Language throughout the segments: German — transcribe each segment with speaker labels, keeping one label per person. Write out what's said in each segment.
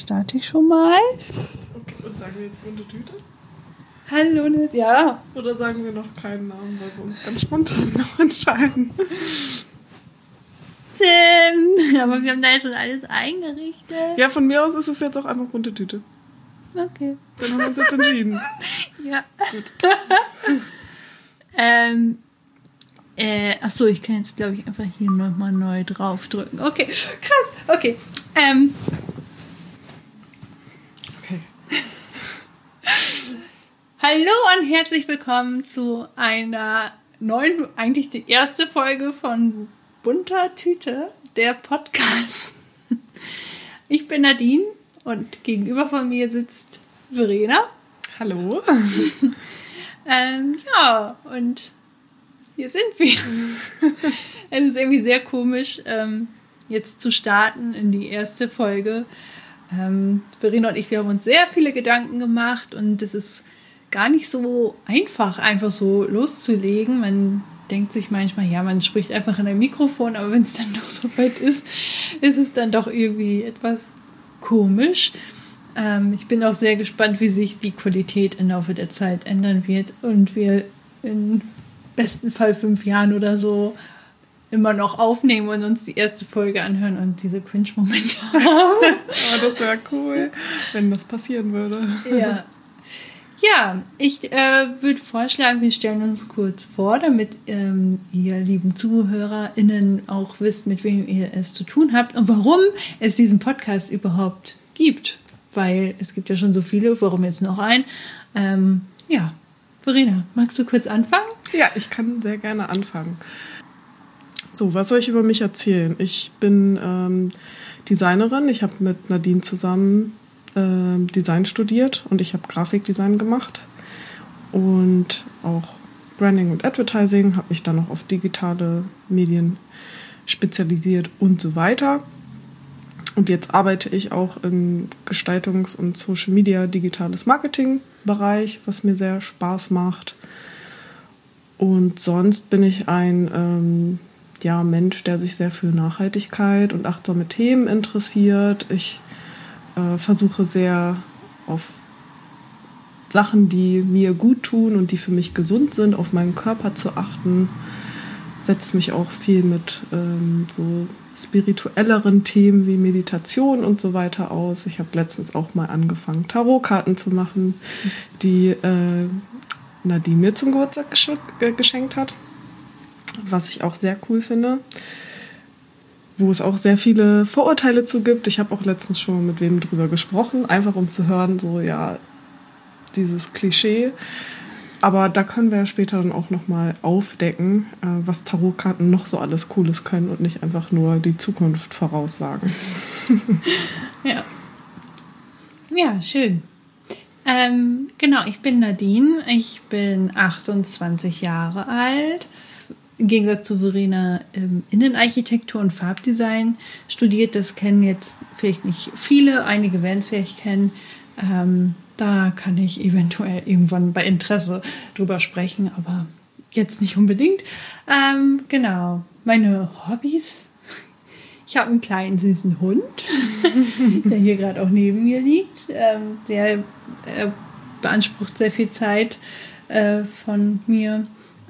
Speaker 1: Starte ich schon mal.
Speaker 2: Okay, und sagen wir jetzt bunte Tüte?
Speaker 1: Hallo, Ned- ja.
Speaker 2: Oder sagen wir noch keinen Namen, weil wir uns ganz spontan noch entscheiden?
Speaker 1: Tim. Aber wir haben da ja schon alles eingerichtet.
Speaker 2: Ja, von mir aus ist es jetzt auch einfach bunte Tüte.
Speaker 1: Okay.
Speaker 2: Dann haben wir uns jetzt entschieden.
Speaker 1: Ja. ähm, äh, ach so, ich kann jetzt, glaube ich, einfach hier nochmal neu draufdrücken. Okay, krass. Okay. Ähm,
Speaker 2: Okay.
Speaker 1: Hallo und herzlich willkommen zu einer neuen, eigentlich die erste Folge von Bunter Tüte, der Podcast. Ich bin Nadine und gegenüber von mir sitzt Verena.
Speaker 2: Hallo.
Speaker 1: Ähm, ja, und hier sind wir. es ist irgendwie sehr komisch, ähm, jetzt zu starten in die erste Folge. Ähm, Verena und ich, wir haben uns sehr viele Gedanken gemacht und es ist gar nicht so einfach, einfach so loszulegen. Man denkt sich manchmal, ja, man spricht einfach in ein Mikrofon, aber wenn es dann doch so weit ist, ist es dann doch irgendwie etwas komisch. Ähm, ich bin auch sehr gespannt, wie sich die Qualität im Laufe der Zeit ändern wird und wir in besten Fall fünf Jahren oder so immer noch aufnehmen und uns die erste Folge anhören und diese Cringe-Momente haben.
Speaker 2: Aber das wäre cool, wenn das passieren würde.
Speaker 1: ja. Ja, ich äh, würde vorschlagen, wir stellen uns kurz vor, damit ähm, ihr lieben ZuhörerInnen auch wisst, mit wem ihr es zu tun habt und warum es diesen Podcast überhaupt gibt. Weil es gibt ja schon so viele, warum jetzt noch ein? Ähm, ja, Verena, magst du kurz anfangen?
Speaker 2: Ja, ich kann sehr gerne anfangen. So, was soll ich über mich erzählen? Ich bin ähm, Designerin. Ich habe mit Nadine zusammen ähm, Design studiert und ich habe Grafikdesign gemacht und auch Branding und Advertising, habe mich dann noch auf digitale Medien spezialisiert und so weiter. Und jetzt arbeite ich auch im Gestaltungs- und Social Media digitales Marketing Bereich, was mir sehr Spaß macht. Und sonst bin ich ein ähm, ja, Mensch, der sich sehr für Nachhaltigkeit und achtsame Themen interessiert. Ich äh, versuche sehr auf Sachen, die mir gut tun und die für mich gesund sind, auf meinen Körper zu achten. Setze mich auch viel mit ähm, so spirituelleren Themen wie Meditation und so weiter aus. Ich habe letztens auch mal angefangen, Tarotkarten zu machen, die äh, Nadine mir zum Geburtstag gesch äh, geschenkt hat, was ich auch sehr cool finde. Wo es auch sehr viele Vorurteile zu gibt. Ich habe auch letztens schon mit wem drüber gesprochen, einfach um zu hören, so ja, dieses Klischee. Aber da können wir ja später dann auch nochmal aufdecken, äh, was Tarotkarten noch so alles Cooles können und nicht einfach nur die Zukunft voraussagen.
Speaker 1: Ja. Ja, schön. Ähm, genau, ich bin Nadine. Ich bin 28 Jahre alt. Im Gegensatz zu Verena ähm, Innenarchitektur und Farbdesign studiert. Das kennen jetzt vielleicht nicht viele, einige werden es vielleicht kennen. Ähm, da kann ich eventuell irgendwann bei Interesse drüber sprechen, aber jetzt nicht unbedingt. Ähm, genau, meine Hobbys. Ich habe einen kleinen süßen Hund, der hier gerade auch neben mir liegt. Ähm, der äh, beansprucht sehr viel Zeit äh, von mir.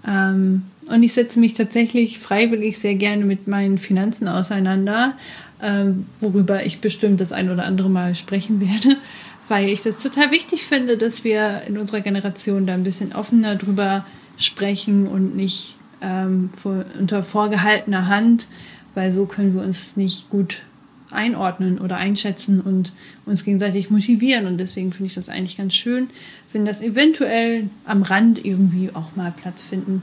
Speaker 1: Ähm, und ich setze mich tatsächlich freiwillig sehr gerne mit meinen Finanzen auseinander, ähm, worüber ich bestimmt das ein oder andere Mal sprechen werde, weil ich das total wichtig finde, dass wir in unserer Generation da ein bisschen offener drüber sprechen und nicht ähm, vor, unter vorgehaltener Hand, weil so können wir uns nicht gut einordnen oder einschätzen und uns gegenseitig motivieren. Und deswegen finde ich das eigentlich ganz schön, wenn das eventuell am Rand irgendwie auch mal Platz finden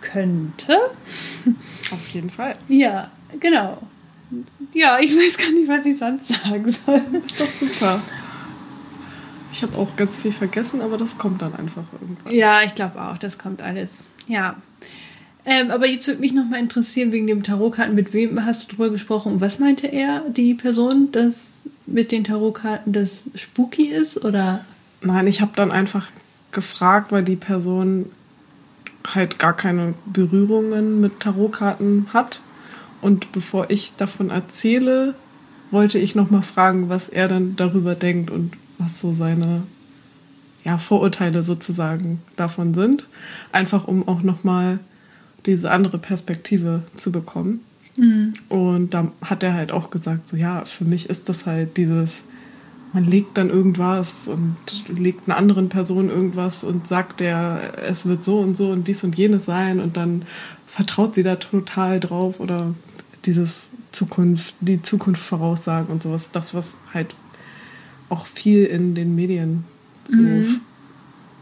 Speaker 1: könnte.
Speaker 2: Auf jeden Fall.
Speaker 1: Ja, genau. Ja, ich weiß gar nicht, was ich sonst sagen soll.
Speaker 2: Ist doch super. Ich habe auch ganz viel vergessen, aber das kommt dann einfach irgendwann.
Speaker 1: Ja, ich glaube auch, das kommt alles. Ja. Ähm, aber jetzt würde mich noch mal interessieren, wegen dem Tarotkarten, mit wem hast du drüber gesprochen und was meinte er, die Person, dass mit den Tarotkarten das spooky ist? Oder
Speaker 2: Nein, ich habe dann einfach gefragt, weil die Person halt gar keine Berührungen mit Tarotkarten hat. Und bevor ich davon erzähle, wollte ich noch mal fragen, was er dann darüber denkt und was so seine ja, Vorurteile sozusagen davon sind. Einfach um auch noch mal diese andere Perspektive zu bekommen. Mhm. Und da hat er halt auch gesagt, so ja, für mich ist das halt dieses, man legt dann irgendwas und legt einer anderen Person irgendwas und sagt der, es wird so und so und dies und jenes sein und dann vertraut sie da total drauf oder dieses Zukunft, die Zukunft voraussagen und sowas, das, was halt auch viel in den Medien so mhm.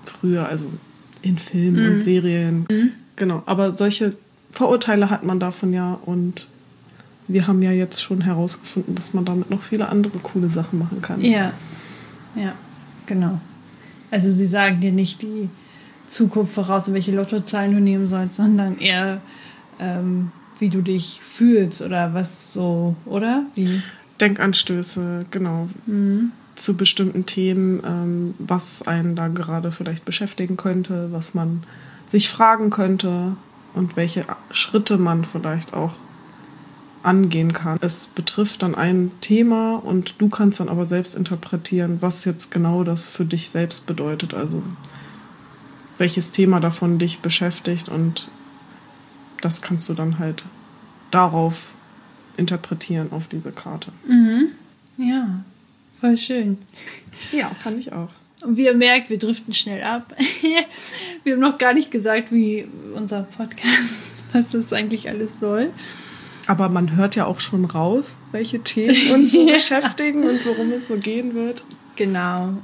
Speaker 2: früher, also in Filmen mhm. und Serien, mhm. genau. Aber solche Vorurteile hat man davon ja und wir haben ja jetzt schon herausgefunden, dass man damit noch viele andere coole Sachen machen kann.
Speaker 1: Ja, ja, genau. Also sie sagen dir nicht die Zukunft voraus, welche Lottozahlen du nehmen sollst, sondern eher, ähm, wie du dich fühlst oder was so, oder? Wie?
Speaker 2: Denkanstöße, genau. Mhm. Zu bestimmten Themen, ähm, was einen da gerade vielleicht beschäftigen könnte, was man sich fragen könnte und welche Schritte man vielleicht auch angehen kann. Es betrifft dann ein Thema und du kannst dann aber selbst interpretieren, was jetzt genau das für dich selbst bedeutet. Also welches Thema davon dich beschäftigt und das kannst du dann halt darauf interpretieren auf diese Karte.
Speaker 1: Mhm. Ja, voll schön.
Speaker 2: Ja, fand ich auch.
Speaker 1: Und wie ihr merkt, wir driften schnell ab. wir haben noch gar nicht gesagt, wie unser Podcast, was das eigentlich alles soll.
Speaker 2: Aber man hört ja auch schon raus, welche Themen uns so beschäftigen und worum es so gehen wird.
Speaker 1: Genau.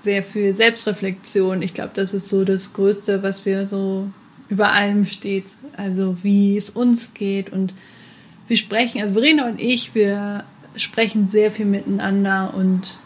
Speaker 1: Sehr viel Selbstreflexion. Ich glaube, das ist so das Größte, was wir so über allem steht. Also wie es uns geht und wir sprechen, also Verena und ich, wir sprechen sehr viel miteinander und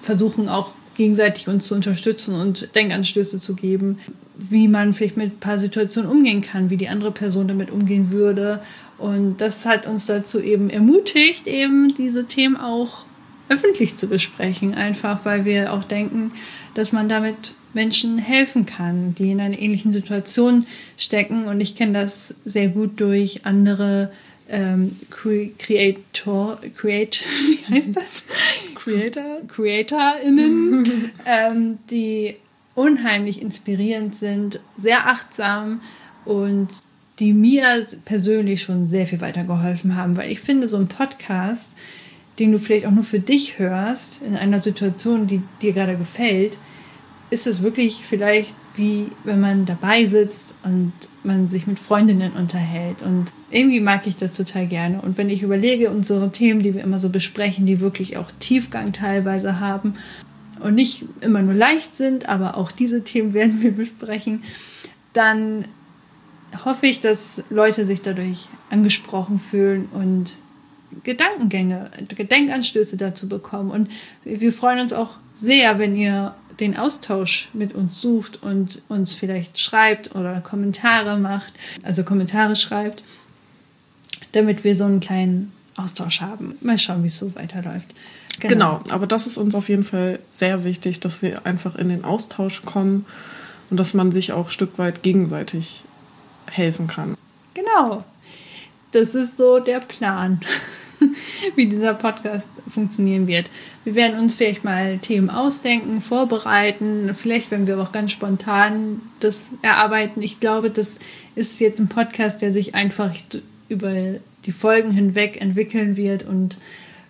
Speaker 1: versuchen auch gegenseitig uns zu unterstützen und Denkanstöße zu geben, wie man vielleicht mit ein paar Situationen umgehen kann, wie die andere Person damit umgehen würde. Und das hat uns dazu eben ermutigt, eben diese Themen auch öffentlich zu besprechen, einfach weil wir auch denken, dass man damit Menschen helfen kann, die in einer ähnlichen Situation stecken. Und ich kenne das sehr gut durch andere ähm, Creator, Create, wie heißt das?
Speaker 2: Creator?
Speaker 1: CreatorInnen, ähm, die unheimlich inspirierend sind, sehr achtsam und die mir persönlich schon sehr viel weitergeholfen haben, weil ich finde, so ein Podcast, den du vielleicht auch nur für dich hörst, in einer Situation, die dir gerade gefällt, ist es wirklich vielleicht wie wenn man dabei sitzt und man sich mit Freundinnen unterhält. Und irgendwie mag ich das total gerne. Und wenn ich überlege, unsere Themen, die wir immer so besprechen, die wirklich auch Tiefgang teilweise haben und nicht immer nur leicht sind, aber auch diese Themen werden wir besprechen, dann hoffe ich, dass Leute sich dadurch angesprochen fühlen und Gedankengänge, Gedenkanstöße dazu bekommen. Und wir freuen uns auch sehr, wenn ihr den Austausch mit uns sucht und uns vielleicht schreibt oder Kommentare macht, also Kommentare schreibt, damit wir so einen kleinen Austausch haben. Mal schauen, wie es so weiterläuft.
Speaker 2: Genau. genau, aber das ist uns auf jeden Fall sehr wichtig, dass wir einfach in den Austausch kommen und dass man sich auch ein Stück weit gegenseitig helfen kann.
Speaker 1: Genau. Das ist so der Plan. wie dieser Podcast funktionieren wird. Wir werden uns vielleicht mal Themen ausdenken, vorbereiten. Vielleicht werden wir auch ganz spontan das erarbeiten. Ich glaube, das ist jetzt ein Podcast, der sich einfach über die Folgen hinweg entwickeln wird und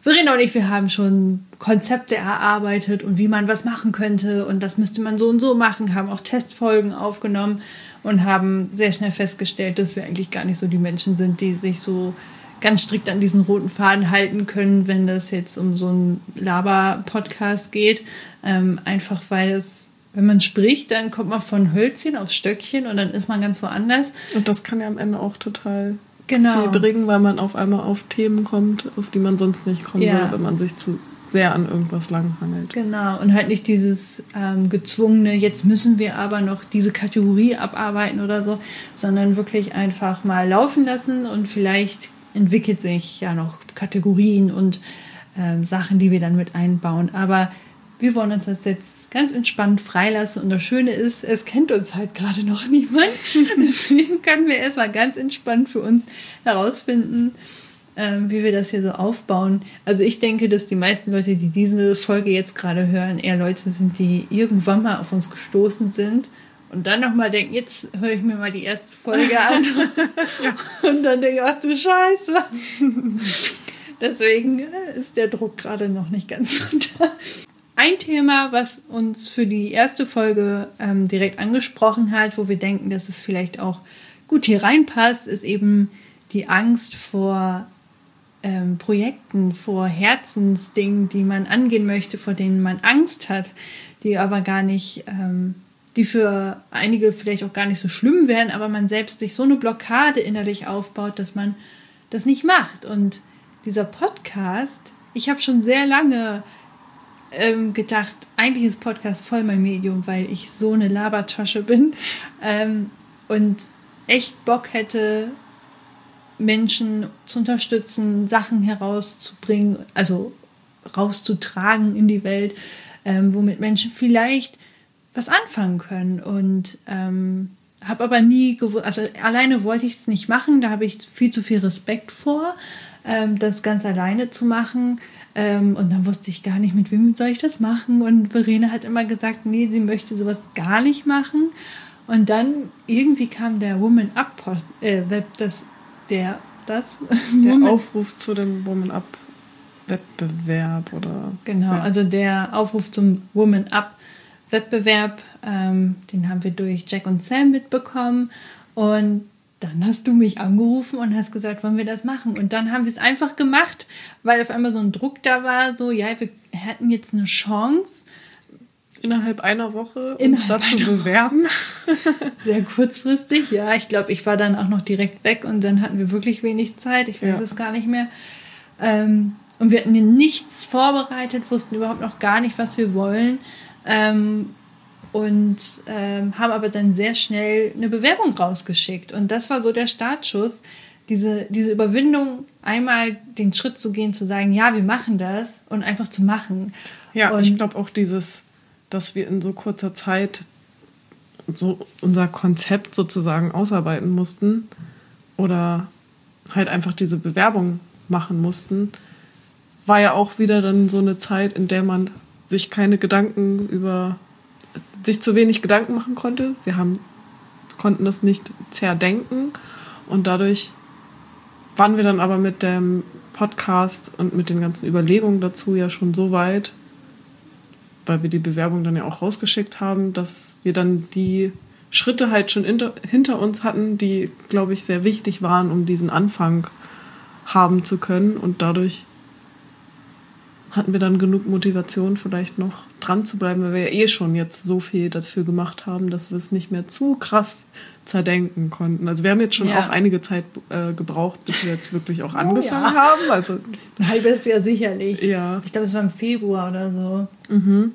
Speaker 1: Verena und ich, wir haben schon Konzepte erarbeitet und wie man was machen könnte und das müsste man so und so machen, haben auch Testfolgen aufgenommen und haben sehr schnell festgestellt, dass wir eigentlich gar nicht so die Menschen sind, die sich so ganz strikt an diesen roten Faden halten können, wenn das jetzt um so einen Laber-Podcast geht. Ähm, einfach weil es, wenn man spricht, dann kommt man von Hölzchen auf Stöckchen und dann ist man ganz woanders.
Speaker 2: Und das kann ja am Ende auch total genau. viel bringen, weil man auf einmal auf Themen kommt, auf die man sonst nicht kommen ja. würde, wenn man sich zu sehr an irgendwas langhangelt.
Speaker 1: Genau, und halt nicht dieses ähm, gezwungene, jetzt müssen wir aber noch diese Kategorie abarbeiten oder so, sondern wirklich einfach mal laufen lassen und vielleicht entwickelt sich ja noch Kategorien und ähm, Sachen, die wir dann mit einbauen. Aber wir wollen uns das jetzt ganz entspannt freilassen. Und das Schöne ist, es kennt uns halt gerade noch niemand. Deswegen können wir erstmal ganz entspannt für uns herausfinden, ähm, wie wir das hier so aufbauen. Also ich denke, dass die meisten Leute, die diese Folge jetzt gerade hören, eher Leute sind, die irgendwann mal auf uns gestoßen sind und dann nochmal denken, jetzt höre ich mir mal die erste Folge an. ja. Und dann denke ich, ach du Scheiße. Deswegen äh, ist der Druck gerade noch nicht ganz so da. Ein Thema, was uns für die erste Folge ähm, direkt angesprochen hat, wo wir denken, dass es vielleicht auch gut hier reinpasst, ist eben die Angst vor ähm, Projekten, vor Herzensdingen, die man angehen möchte, vor denen man Angst hat, die aber gar nicht, ähm, die für einige vielleicht auch gar nicht so schlimm wären, aber man selbst sich so eine Blockade innerlich aufbaut, dass man das nicht macht. Und dieser Podcast, ich habe schon sehr lange ähm, gedacht, eigentlich ist Podcast voll mein Medium, weil ich so eine Labertasche bin ähm, und echt Bock hätte, Menschen zu unterstützen, Sachen herauszubringen, also rauszutragen in die Welt, ähm, womit Menschen vielleicht was anfangen können. Und ähm, habe aber nie gewusst, also alleine wollte ich es nicht machen, da habe ich viel zu viel Respekt vor, ähm, das ganz alleine zu machen. Ähm, und dann wusste ich gar nicht, mit wem soll ich das machen. Und Verena hat immer gesagt, nee, sie möchte sowas gar nicht machen. Und dann irgendwie kam der Woman Up äh, das der das
Speaker 2: der Aufruf zu dem Woman Up Wettbewerb oder
Speaker 1: genau, ja. also der Aufruf zum Woman Up Wettbewerb, ähm, den haben wir durch Jack und Sam mitbekommen und dann hast du mich angerufen und hast gesagt, wollen wir das machen? Und dann haben wir es einfach gemacht, weil auf einmal so ein Druck da war, so, ja, wir hätten jetzt eine Chance.
Speaker 2: Innerhalb einer Woche uns dazu bewerben.
Speaker 1: Sehr kurzfristig, ja. Ich glaube, ich war dann auch noch direkt weg und dann hatten wir wirklich wenig Zeit. Ich weiß ja. es gar nicht mehr. Ähm, und wir hatten nichts vorbereitet, wussten überhaupt noch gar nicht, was wir wollen. Ähm, und ähm, haben aber dann sehr schnell eine Bewerbung rausgeschickt. Und das war so der Startschuss, diese, diese Überwindung, einmal den Schritt zu gehen, zu sagen, ja, wir machen das und einfach zu machen.
Speaker 2: Ja,
Speaker 1: und
Speaker 2: ich glaube auch dieses, dass wir in so kurzer Zeit so unser Konzept sozusagen ausarbeiten mussten oder halt einfach diese Bewerbung machen mussten, war ja auch wieder dann so eine Zeit, in der man sich keine Gedanken über sich zu wenig Gedanken machen konnte. Wir haben, konnten das nicht zerdenken und dadurch waren wir dann aber mit dem Podcast und mit den ganzen Überlegungen dazu ja schon so weit, weil wir die Bewerbung dann ja auch rausgeschickt haben, dass wir dann die Schritte halt schon hinter uns hatten, die, glaube ich, sehr wichtig waren, um diesen Anfang haben zu können. Und dadurch hatten wir dann genug Motivation, vielleicht noch dran zu bleiben, weil wir ja eh schon jetzt so viel dafür gemacht haben, dass wir es nicht mehr zu krass zerdenken konnten. Also wir haben jetzt schon ja. auch einige Zeit äh, gebraucht, bis wir jetzt wirklich auch angefangen oh, ja. haben. Also
Speaker 1: ein halbes Jahr sicherlich.
Speaker 2: Ja.
Speaker 1: Ich glaube, es war im Februar oder so. Mhm.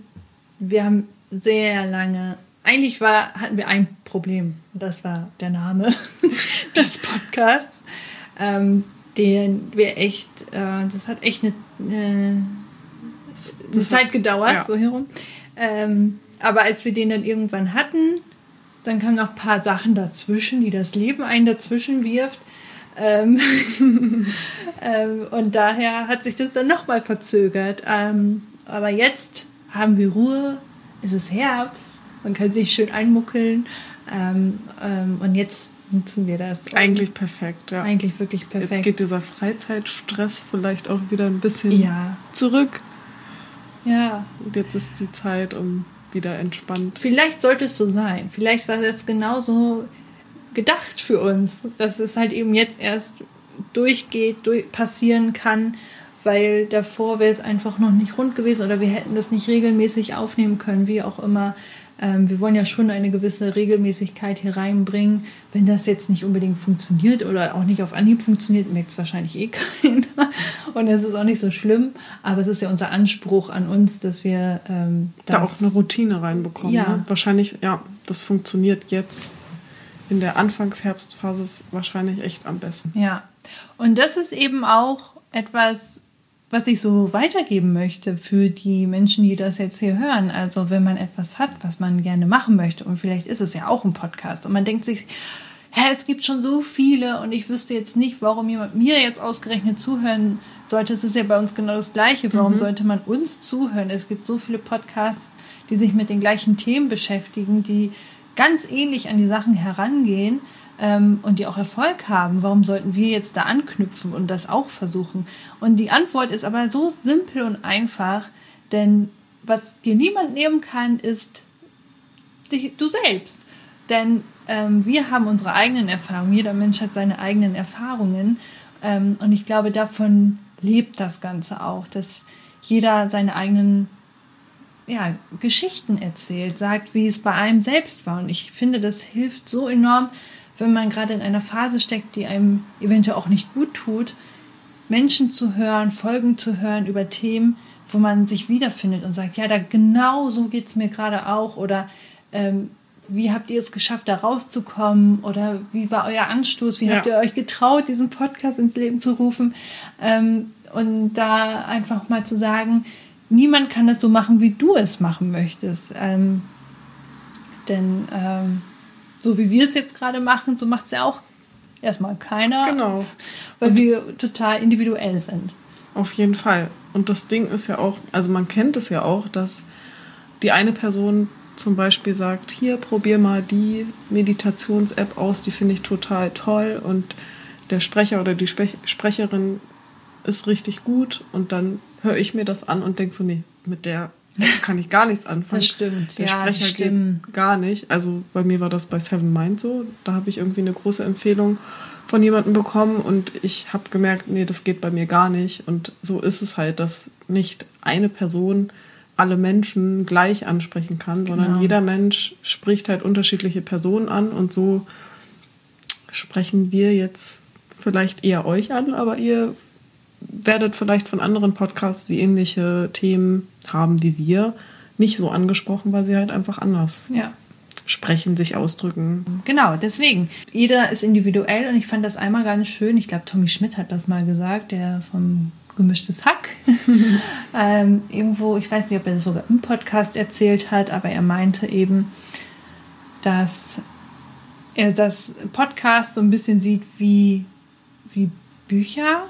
Speaker 1: Wir haben sehr lange. Eigentlich war, hatten wir ein Problem. Das war der Name des Podcasts. Ähm, den wir echt, äh, das hat echt eine, eine eine Zeit gedauert, ja. so herum. Ähm, aber als wir den dann irgendwann hatten, dann kamen noch ein paar Sachen dazwischen, die das Leben einen dazwischen wirft. Ähm, ähm, und daher hat sich das dann nochmal verzögert. Ähm, aber jetzt haben wir Ruhe, es ist Herbst, man kann sich schön einmuckeln. Ähm, ähm, und jetzt nutzen wir das.
Speaker 2: Eigentlich perfekt, ja.
Speaker 1: Eigentlich wirklich perfekt.
Speaker 2: Jetzt geht dieser Freizeitstress vielleicht auch wieder ein bisschen ja. zurück.
Speaker 1: Ja.
Speaker 2: Und jetzt ist die Zeit, um wieder entspannt.
Speaker 1: Vielleicht sollte es so sein. Vielleicht war das genauso gedacht für uns, dass es halt eben jetzt erst durchgeht, durch, passieren kann, weil davor wäre es einfach noch nicht rund gewesen oder wir hätten das nicht regelmäßig aufnehmen können, wie auch immer. Ähm, wir wollen ja schon eine gewisse Regelmäßigkeit hier reinbringen. Wenn das jetzt nicht unbedingt funktioniert oder auch nicht auf Anhieb funktioniert, merkt es wahrscheinlich eh keiner. Und es ist auch nicht so schlimm. Aber es ist ja unser Anspruch an uns, dass wir ähm,
Speaker 2: da auch eine Routine reinbekommen. Ja. Ne? Wahrscheinlich, ja, das funktioniert jetzt in der Anfangsherbstphase wahrscheinlich echt am besten.
Speaker 1: Ja. Und das ist eben auch etwas, was ich so weitergeben möchte für die Menschen, die das jetzt hier hören. Also wenn man etwas hat, was man gerne machen möchte und vielleicht ist es ja auch ein Podcast und man denkt sich, hä, es gibt schon so viele und ich wüsste jetzt nicht, warum jemand mir jetzt ausgerechnet zuhören sollte. Es ist ja bei uns genau das Gleiche. Warum mhm. sollte man uns zuhören? Es gibt so viele Podcasts, die sich mit den gleichen Themen beschäftigen, die ganz ähnlich an die Sachen herangehen ähm, und die auch Erfolg haben. Warum sollten wir jetzt da anknüpfen und das auch versuchen? Und die Antwort ist aber so simpel und einfach, denn was dir niemand nehmen kann, ist dich, du selbst. Denn ähm, wir haben unsere eigenen Erfahrungen. Jeder Mensch hat seine eigenen Erfahrungen. Ähm, und ich glaube, davon lebt das Ganze auch, dass jeder seine eigenen ja, Geschichten erzählt, sagt, wie es bei einem selbst war. Und ich finde, das hilft so enorm, wenn man gerade in einer Phase steckt, die einem eventuell auch nicht gut tut, Menschen zu hören, Folgen zu hören über Themen, wo man sich wiederfindet und sagt, ja, da genau so geht es mir gerade auch oder ähm, wie habt ihr es geschafft, da rauszukommen? Oder wie war euer Anstoß? Wie ja. habt ihr euch getraut, diesen Podcast ins Leben zu rufen? Ähm, und da einfach mal zu sagen, niemand kann das so machen, wie du es machen möchtest. Ähm, denn ähm, so wie wir es jetzt gerade machen, so macht es ja auch erstmal keiner. Genau. Weil wir total individuell sind.
Speaker 2: Auf jeden Fall. Und das Ding ist ja auch, also man kennt es ja auch, dass die eine Person zum Beispiel sagt, hier probier mal die Meditations-App aus, die finde ich total toll und der Sprecher oder die Spe Sprecherin ist richtig gut und dann höre ich mir das an und denke so, nee, mit der kann ich gar nichts anfangen. Das stimmt, der ja, Sprecher geht gar nicht. Also bei mir war das bei Seven Mind so. Da habe ich irgendwie eine große Empfehlung von jemandem bekommen und ich habe gemerkt, nee, das geht bei mir gar nicht. Und so ist es halt, dass nicht eine Person alle Menschen gleich ansprechen kann, sondern genau. jeder Mensch spricht halt unterschiedliche Personen an und so sprechen wir jetzt vielleicht eher euch an, aber ihr werdet vielleicht von anderen Podcasts, die ähnliche Themen haben wie wir, nicht so angesprochen, weil sie halt einfach anders ja. sprechen, sich ausdrücken.
Speaker 1: Genau, deswegen. Jeder ist individuell und ich fand das einmal ganz schön. Ich glaube, Tommy Schmidt hat das mal gesagt, der vom gemischtes Hack. ähm, irgendwo, ich weiß nicht, ob er das sogar im Podcast erzählt hat, aber er meinte eben, dass er das Podcast so ein bisschen sieht wie, wie Bücher.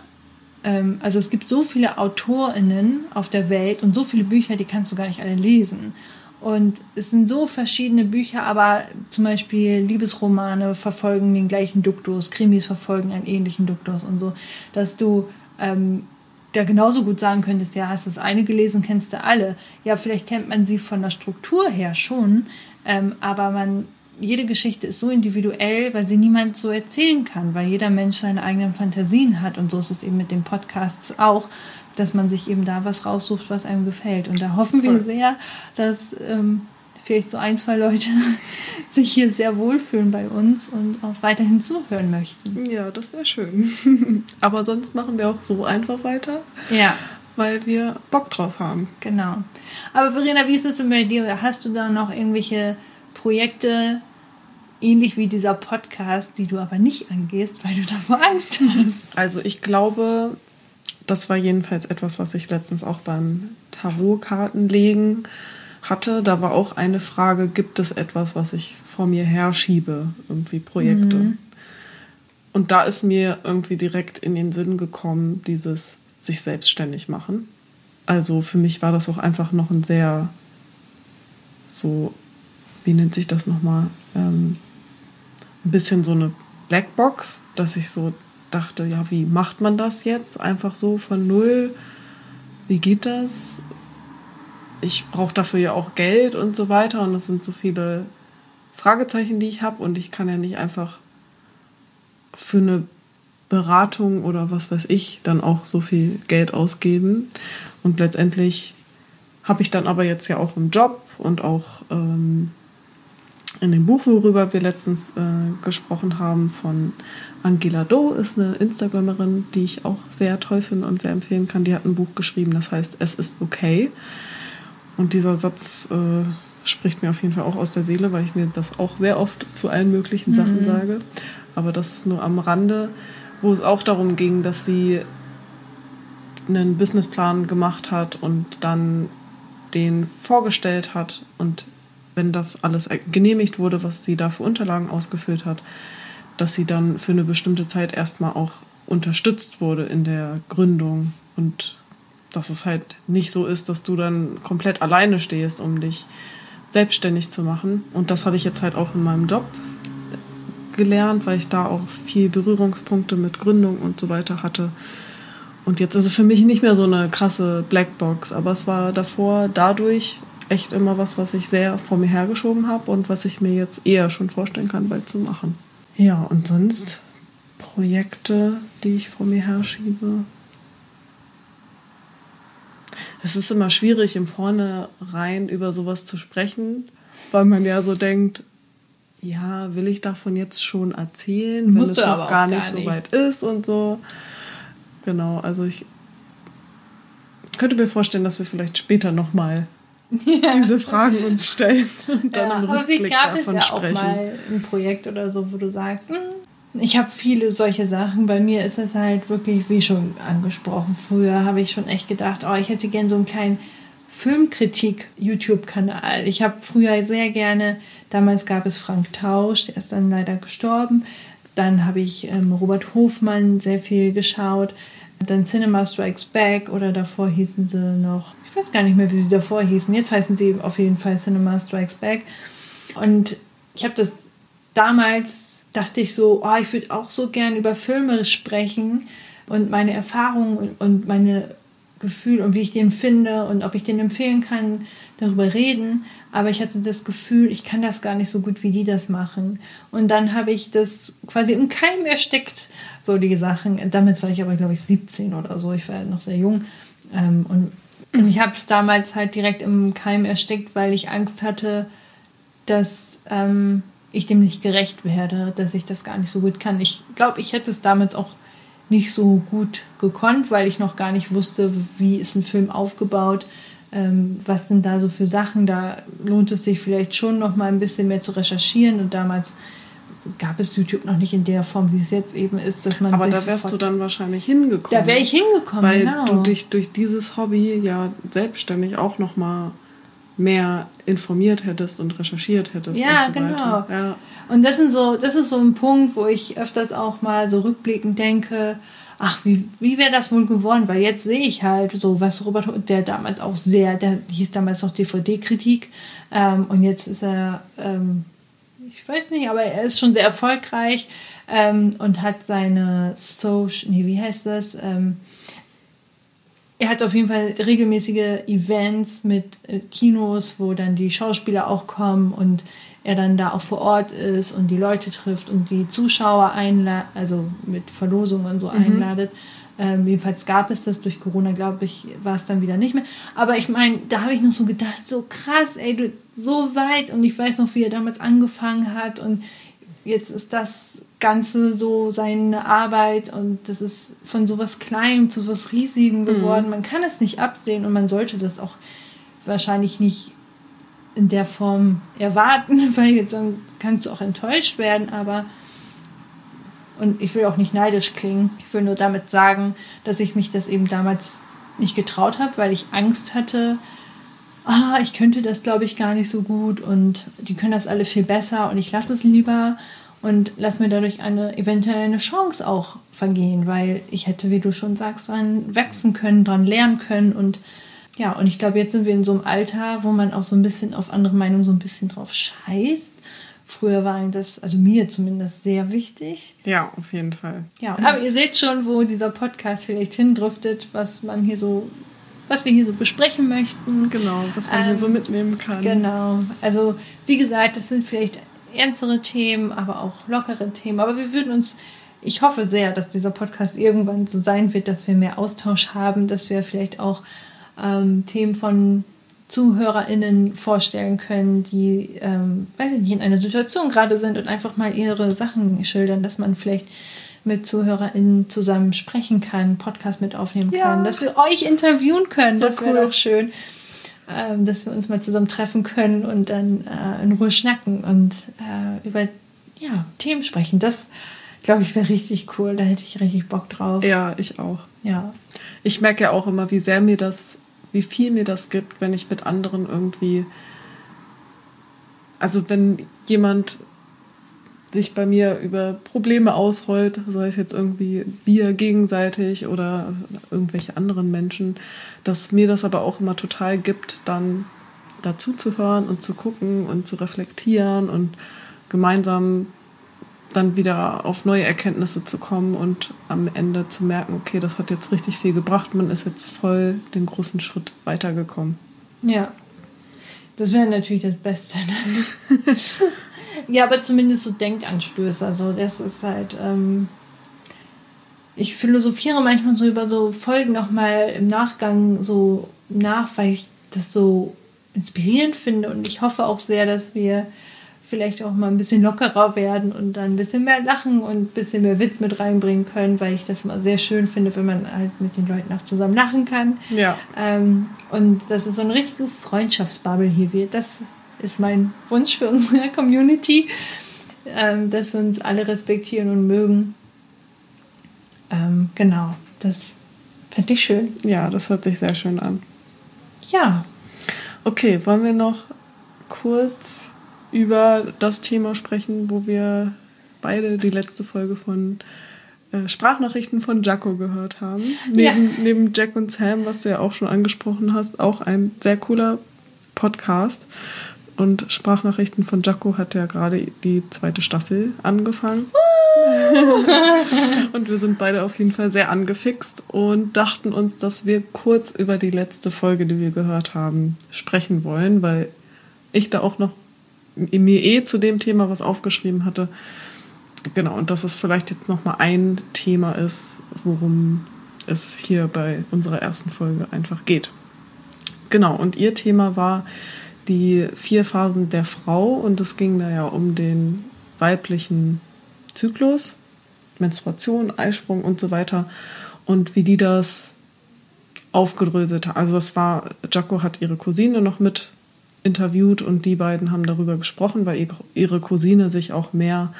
Speaker 1: Ähm, also es gibt so viele AutorInnen auf der Welt und so viele Bücher, die kannst du gar nicht alle lesen. Und es sind so verschiedene Bücher, aber zum Beispiel Liebesromane verfolgen den gleichen Duktus, Krimis verfolgen einen ähnlichen Duktus und so, dass du ähm, da genauso gut sagen könntest, ja, hast das eine gelesen, kennst du alle. Ja, vielleicht kennt man sie von der Struktur her schon, ähm, aber man, jede Geschichte ist so individuell, weil sie niemand so erzählen kann, weil jeder Mensch seine eigenen Fantasien hat. Und so ist es eben mit den Podcasts auch, dass man sich eben da was raussucht, was einem gefällt. Und da hoffen Voll. wir sehr, dass ähm, vielleicht so ein, zwei Leute sich hier sehr wohlfühlen bei uns und auch weiterhin zuhören möchten.
Speaker 2: Ja, das wäre schön. Aber sonst machen wir auch so einfach weiter. Ja. Weil wir Bock drauf haben.
Speaker 1: Genau. Aber Verena, wie ist es denn bei dir? Hast du da noch irgendwelche Projekte, ähnlich wie dieser Podcast, die du aber nicht angehst, weil du davor Angst hast?
Speaker 2: Also ich glaube, das war jedenfalls etwas, was ich letztens auch beim Tarotkartenlegen hatte, da war auch eine Frage, gibt es etwas, was ich vor mir herschiebe, irgendwie Projekte. Mhm. Und da ist mir irgendwie direkt in den Sinn gekommen, dieses sich selbstständig machen. Also für mich war das auch einfach noch ein sehr so, wie nennt sich das nochmal, ähm, ein bisschen so eine Blackbox, dass ich so dachte, ja, wie macht man das jetzt? Einfach so von null. Wie geht das? ich brauche dafür ja auch Geld und so weiter und das sind so viele Fragezeichen, die ich habe und ich kann ja nicht einfach für eine Beratung oder was weiß ich dann auch so viel Geld ausgeben und letztendlich habe ich dann aber jetzt ja auch einen Job und auch ähm, in dem Buch, worüber wir letztens äh, gesprochen haben, von Angela Do, ist eine Instagramerin, die ich auch sehr toll finde und sehr empfehlen kann. Die hat ein Buch geschrieben, das heißt Es ist okay. Und dieser Satz äh, spricht mir auf jeden Fall auch aus der Seele, weil ich mir das auch sehr oft zu allen möglichen Sachen mhm. sage. Aber das nur am Rande, wo es auch darum ging, dass sie einen Businessplan gemacht hat und dann den vorgestellt hat und wenn das alles genehmigt wurde, was sie da für Unterlagen ausgefüllt hat, dass sie dann für eine bestimmte Zeit erstmal auch unterstützt wurde in der Gründung und dass es halt nicht so ist, dass du dann komplett alleine stehst, um dich selbstständig zu machen. Und das habe ich jetzt halt auch in meinem Job gelernt, weil ich da auch viel Berührungspunkte mit Gründung und so weiter hatte. Und jetzt ist es für mich nicht mehr so eine krasse Blackbox, aber es war davor dadurch echt immer was, was ich sehr vor mir hergeschoben habe und was ich mir jetzt eher schon vorstellen kann, bald zu machen. Ja, und sonst Projekte, die ich vor mir herschiebe. Es ist immer schwierig, im Vornherein über sowas zu sprechen, weil man ja so denkt, ja, will ich davon jetzt schon erzählen, wenn es noch gar nicht, gar nicht so weit ist und so. Genau, also ich könnte mir vorstellen, dass wir vielleicht später nochmal ja. diese Fragen uns stellen und dann ja, im Rückblick aber wie gab
Speaker 1: davon es ja sprechen. auch mal ein Projekt oder so, wo du sagst, hm, ich habe viele solche Sachen. Bei mir ist es halt wirklich, wie schon angesprochen, früher habe ich schon echt gedacht, oh, ich hätte gern so einen kleinen Filmkritik-YouTube-Kanal. Ich habe früher sehr gerne, damals gab es Frank Tausch, der ist dann leider gestorben. Dann habe ich ähm, Robert Hofmann sehr viel geschaut. Dann Cinema Strikes Back oder davor hießen sie noch, ich weiß gar nicht mehr, wie sie davor hießen. Jetzt heißen sie auf jeden Fall Cinema Strikes Back. Und ich habe das damals, dachte ich so, oh, ich würde auch so gern über Filme sprechen und meine Erfahrungen und meine Gefühl und wie ich den finde und ob ich den empfehlen kann, darüber reden. Aber ich hatte das Gefühl, ich kann das gar nicht so gut, wie die das machen. Und dann habe ich das quasi im Keim erstickt, so die Sachen. Damals war ich aber, glaube ich, 17 oder so. Ich war noch sehr jung. Ähm, und, ich habe es damals halt direkt im Keim erstickt, weil ich Angst hatte, dass ähm, ich dem nicht gerecht werde, dass ich das gar nicht so gut kann. Ich glaube, ich hätte es damals auch nicht so gut gekonnt, weil ich noch gar nicht wusste, wie ist ein Film aufgebaut, ähm, was sind da so für Sachen. Da lohnt es sich vielleicht schon noch mal ein bisschen mehr zu recherchieren und damals gab es YouTube noch nicht in der Form, wie es jetzt eben ist, dass man.
Speaker 2: Aber da wärst du dann wahrscheinlich hingekommen.
Speaker 1: Da wäre ich hingekommen,
Speaker 2: weil genau. du dich durch dieses Hobby ja selbstständig auch noch mal mehr informiert hättest und recherchiert hättest. Ja, und so genau.
Speaker 1: Ja. Und das sind so, das ist so ein Punkt, wo ich öfters auch mal so rückblickend denke, ach, wie, wie wäre das wohl geworden? Weil jetzt sehe ich halt so, was Robert, der damals auch sehr, der hieß damals noch DVD-Kritik ähm, und jetzt ist er, ähm, ich weiß nicht, aber er ist schon sehr erfolgreich ähm, und hat seine Social, nee, wie heißt das? Ähm, er hat auf jeden Fall regelmäßige Events mit äh, Kinos, wo dann die Schauspieler auch kommen und er dann da auch vor Ort ist und die Leute trifft und die Zuschauer einladet, also mit Verlosungen und so mhm. einladet. Ähm, jedenfalls gab es das durch Corona, glaube ich, war es dann wieder nicht mehr. Aber ich meine, da habe ich noch so gedacht, so krass, ey, du so weit und ich weiß noch, wie er damals angefangen hat und jetzt ist das Ganze so seine Arbeit und das ist von sowas Kleinem zu sowas Riesigem mhm. geworden. Mhm. Man kann es nicht absehen und man sollte das auch wahrscheinlich nicht in der Form erwarten, weil jetzt dann kannst du auch enttäuscht werden, aber und ich will auch nicht neidisch klingen. Ich will nur damit sagen, dass ich mich das eben damals nicht getraut habe, weil ich Angst hatte, ah, ich könnte das glaube ich gar nicht so gut und die können das alle viel besser und ich lasse es lieber und lass mir dadurch eine eventuell eine Chance auch vergehen, weil ich hätte, wie du schon sagst, dran wachsen können, dran lernen können und ja, und ich glaube, jetzt sind wir in so einem Alter, wo man auch so ein bisschen auf andere Meinungen so ein bisschen drauf scheißt. Früher war das, also mir zumindest, sehr wichtig.
Speaker 2: Ja, auf jeden Fall.
Speaker 1: Ja, aber ihr seht schon, wo dieser Podcast vielleicht hindriftet, was man hier so, was wir hier so besprechen möchten.
Speaker 2: Genau, was man ähm, hier so ähm, mitnehmen kann.
Speaker 1: Genau. Also, wie gesagt, das sind vielleicht ernstere Themen, aber auch lockere Themen. Aber wir würden uns, ich hoffe sehr, dass dieser Podcast irgendwann so sein wird, dass wir mehr Austausch haben, dass wir vielleicht auch ähm, Themen von ZuhörerInnen vorstellen können, die, ähm, weiß ich nicht, in einer Situation gerade sind und einfach mal ihre Sachen schildern, dass man vielleicht mit ZuhörerInnen zusammen sprechen kann, Podcast mit aufnehmen ja. kann, dass wir euch interviewen können. So das wäre cool. doch schön ähm, dass wir uns mal zusammen treffen können und dann äh, in Ruhe schnacken und äh, über ja, Themen sprechen. Das, glaube ich, wäre richtig cool. Da hätte ich richtig Bock drauf.
Speaker 2: Ja, ich auch.
Speaker 1: Ja.
Speaker 2: Ich merke ja auch immer, wie sehr mir das, wie viel mir das gibt, wenn ich mit anderen irgendwie, also wenn jemand sich bei mir über Probleme ausrollt, sei es jetzt irgendwie wir gegenseitig oder irgendwelche anderen Menschen, dass mir das aber auch immer total gibt, dann dazu zu hören und zu gucken und zu reflektieren und gemeinsam dann wieder auf neue Erkenntnisse zu kommen und am Ende zu merken, okay, das hat jetzt richtig viel gebracht, man ist jetzt voll den großen Schritt weitergekommen.
Speaker 1: Ja. Das wäre natürlich das Beste. ja, aber zumindest so Denkanstöße. Also das ist halt. Ähm ich philosophiere manchmal so über so Folgen nochmal im Nachgang so nach, weil ich das so inspirierend finde und ich hoffe auch sehr, dass wir vielleicht auch mal ein bisschen lockerer werden und dann ein bisschen mehr lachen und ein bisschen mehr Witz mit reinbringen können, weil ich das mal sehr schön finde, wenn man halt mit den Leuten auch zusammen lachen kann. Ja. Ähm, und dass es so eine richtige Freundschaftsbubble hier wird. Das ist mein Wunsch für unsere Community, ähm, dass wir uns alle respektieren und mögen. Ähm, genau, das fände ich schön.
Speaker 2: Ja, das hört sich sehr schön an.
Speaker 1: Ja.
Speaker 2: Okay, wollen wir noch kurz über das Thema sprechen, wo wir beide die letzte Folge von äh, Sprachnachrichten von Jaco gehört haben. Neben, ja. neben Jack und Sam, was du ja auch schon angesprochen hast, auch ein sehr cooler Podcast. Und Sprachnachrichten von Jaco hat ja gerade die zweite Staffel angefangen. und wir sind beide auf jeden Fall sehr angefixt und dachten uns, dass wir kurz über die letzte Folge, die wir gehört haben, sprechen wollen, weil ich da auch noch mir eh zu dem Thema was aufgeschrieben hatte. Genau, und dass es vielleicht jetzt nochmal ein Thema ist, worum es hier bei unserer ersten Folge einfach geht. Genau, und ihr Thema war die vier Phasen der Frau und es ging da ja um den weiblichen Zyklus, Menstruation, Eisprung und so weiter und wie die das aufgedröselt hat. Also es war, Jaco hat ihre Cousine noch mit interviewt und die beiden haben darüber gesprochen, weil ihre Cousine sich auch mehr,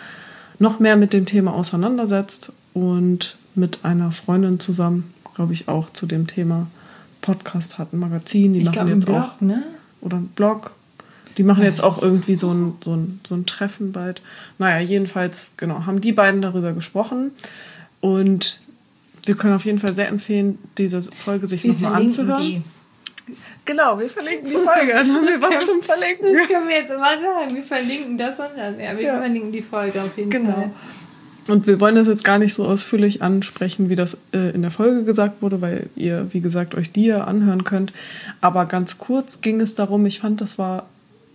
Speaker 2: noch mehr mit dem Thema auseinandersetzt und mit einer Freundin zusammen, glaube ich, auch zu dem Thema Podcast hat, ein Magazin, die ich machen glaub, jetzt Blog, auch ne? Oder ein Blog. Die machen jetzt auch irgendwie so ein, so, ein, so ein Treffen bald. Naja, jedenfalls, genau, haben die beiden darüber gesprochen. Und wir können auf jeden Fall sehr empfehlen, diese Folge sich nochmal anzuhören. Die. Genau, wir verlinken die Folge. Dann haben wir was zum Verlinken.
Speaker 1: Das können wir jetzt immer sagen. Wir verlinken das und das. Ja, wir ja. verlinken die Folge auf jeden genau. Fall.
Speaker 2: Und wir wollen das jetzt gar nicht so ausführlich ansprechen, wie das äh, in der Folge gesagt wurde, weil ihr, wie gesagt, euch die ja anhören könnt. Aber ganz kurz ging es darum, ich fand, das war,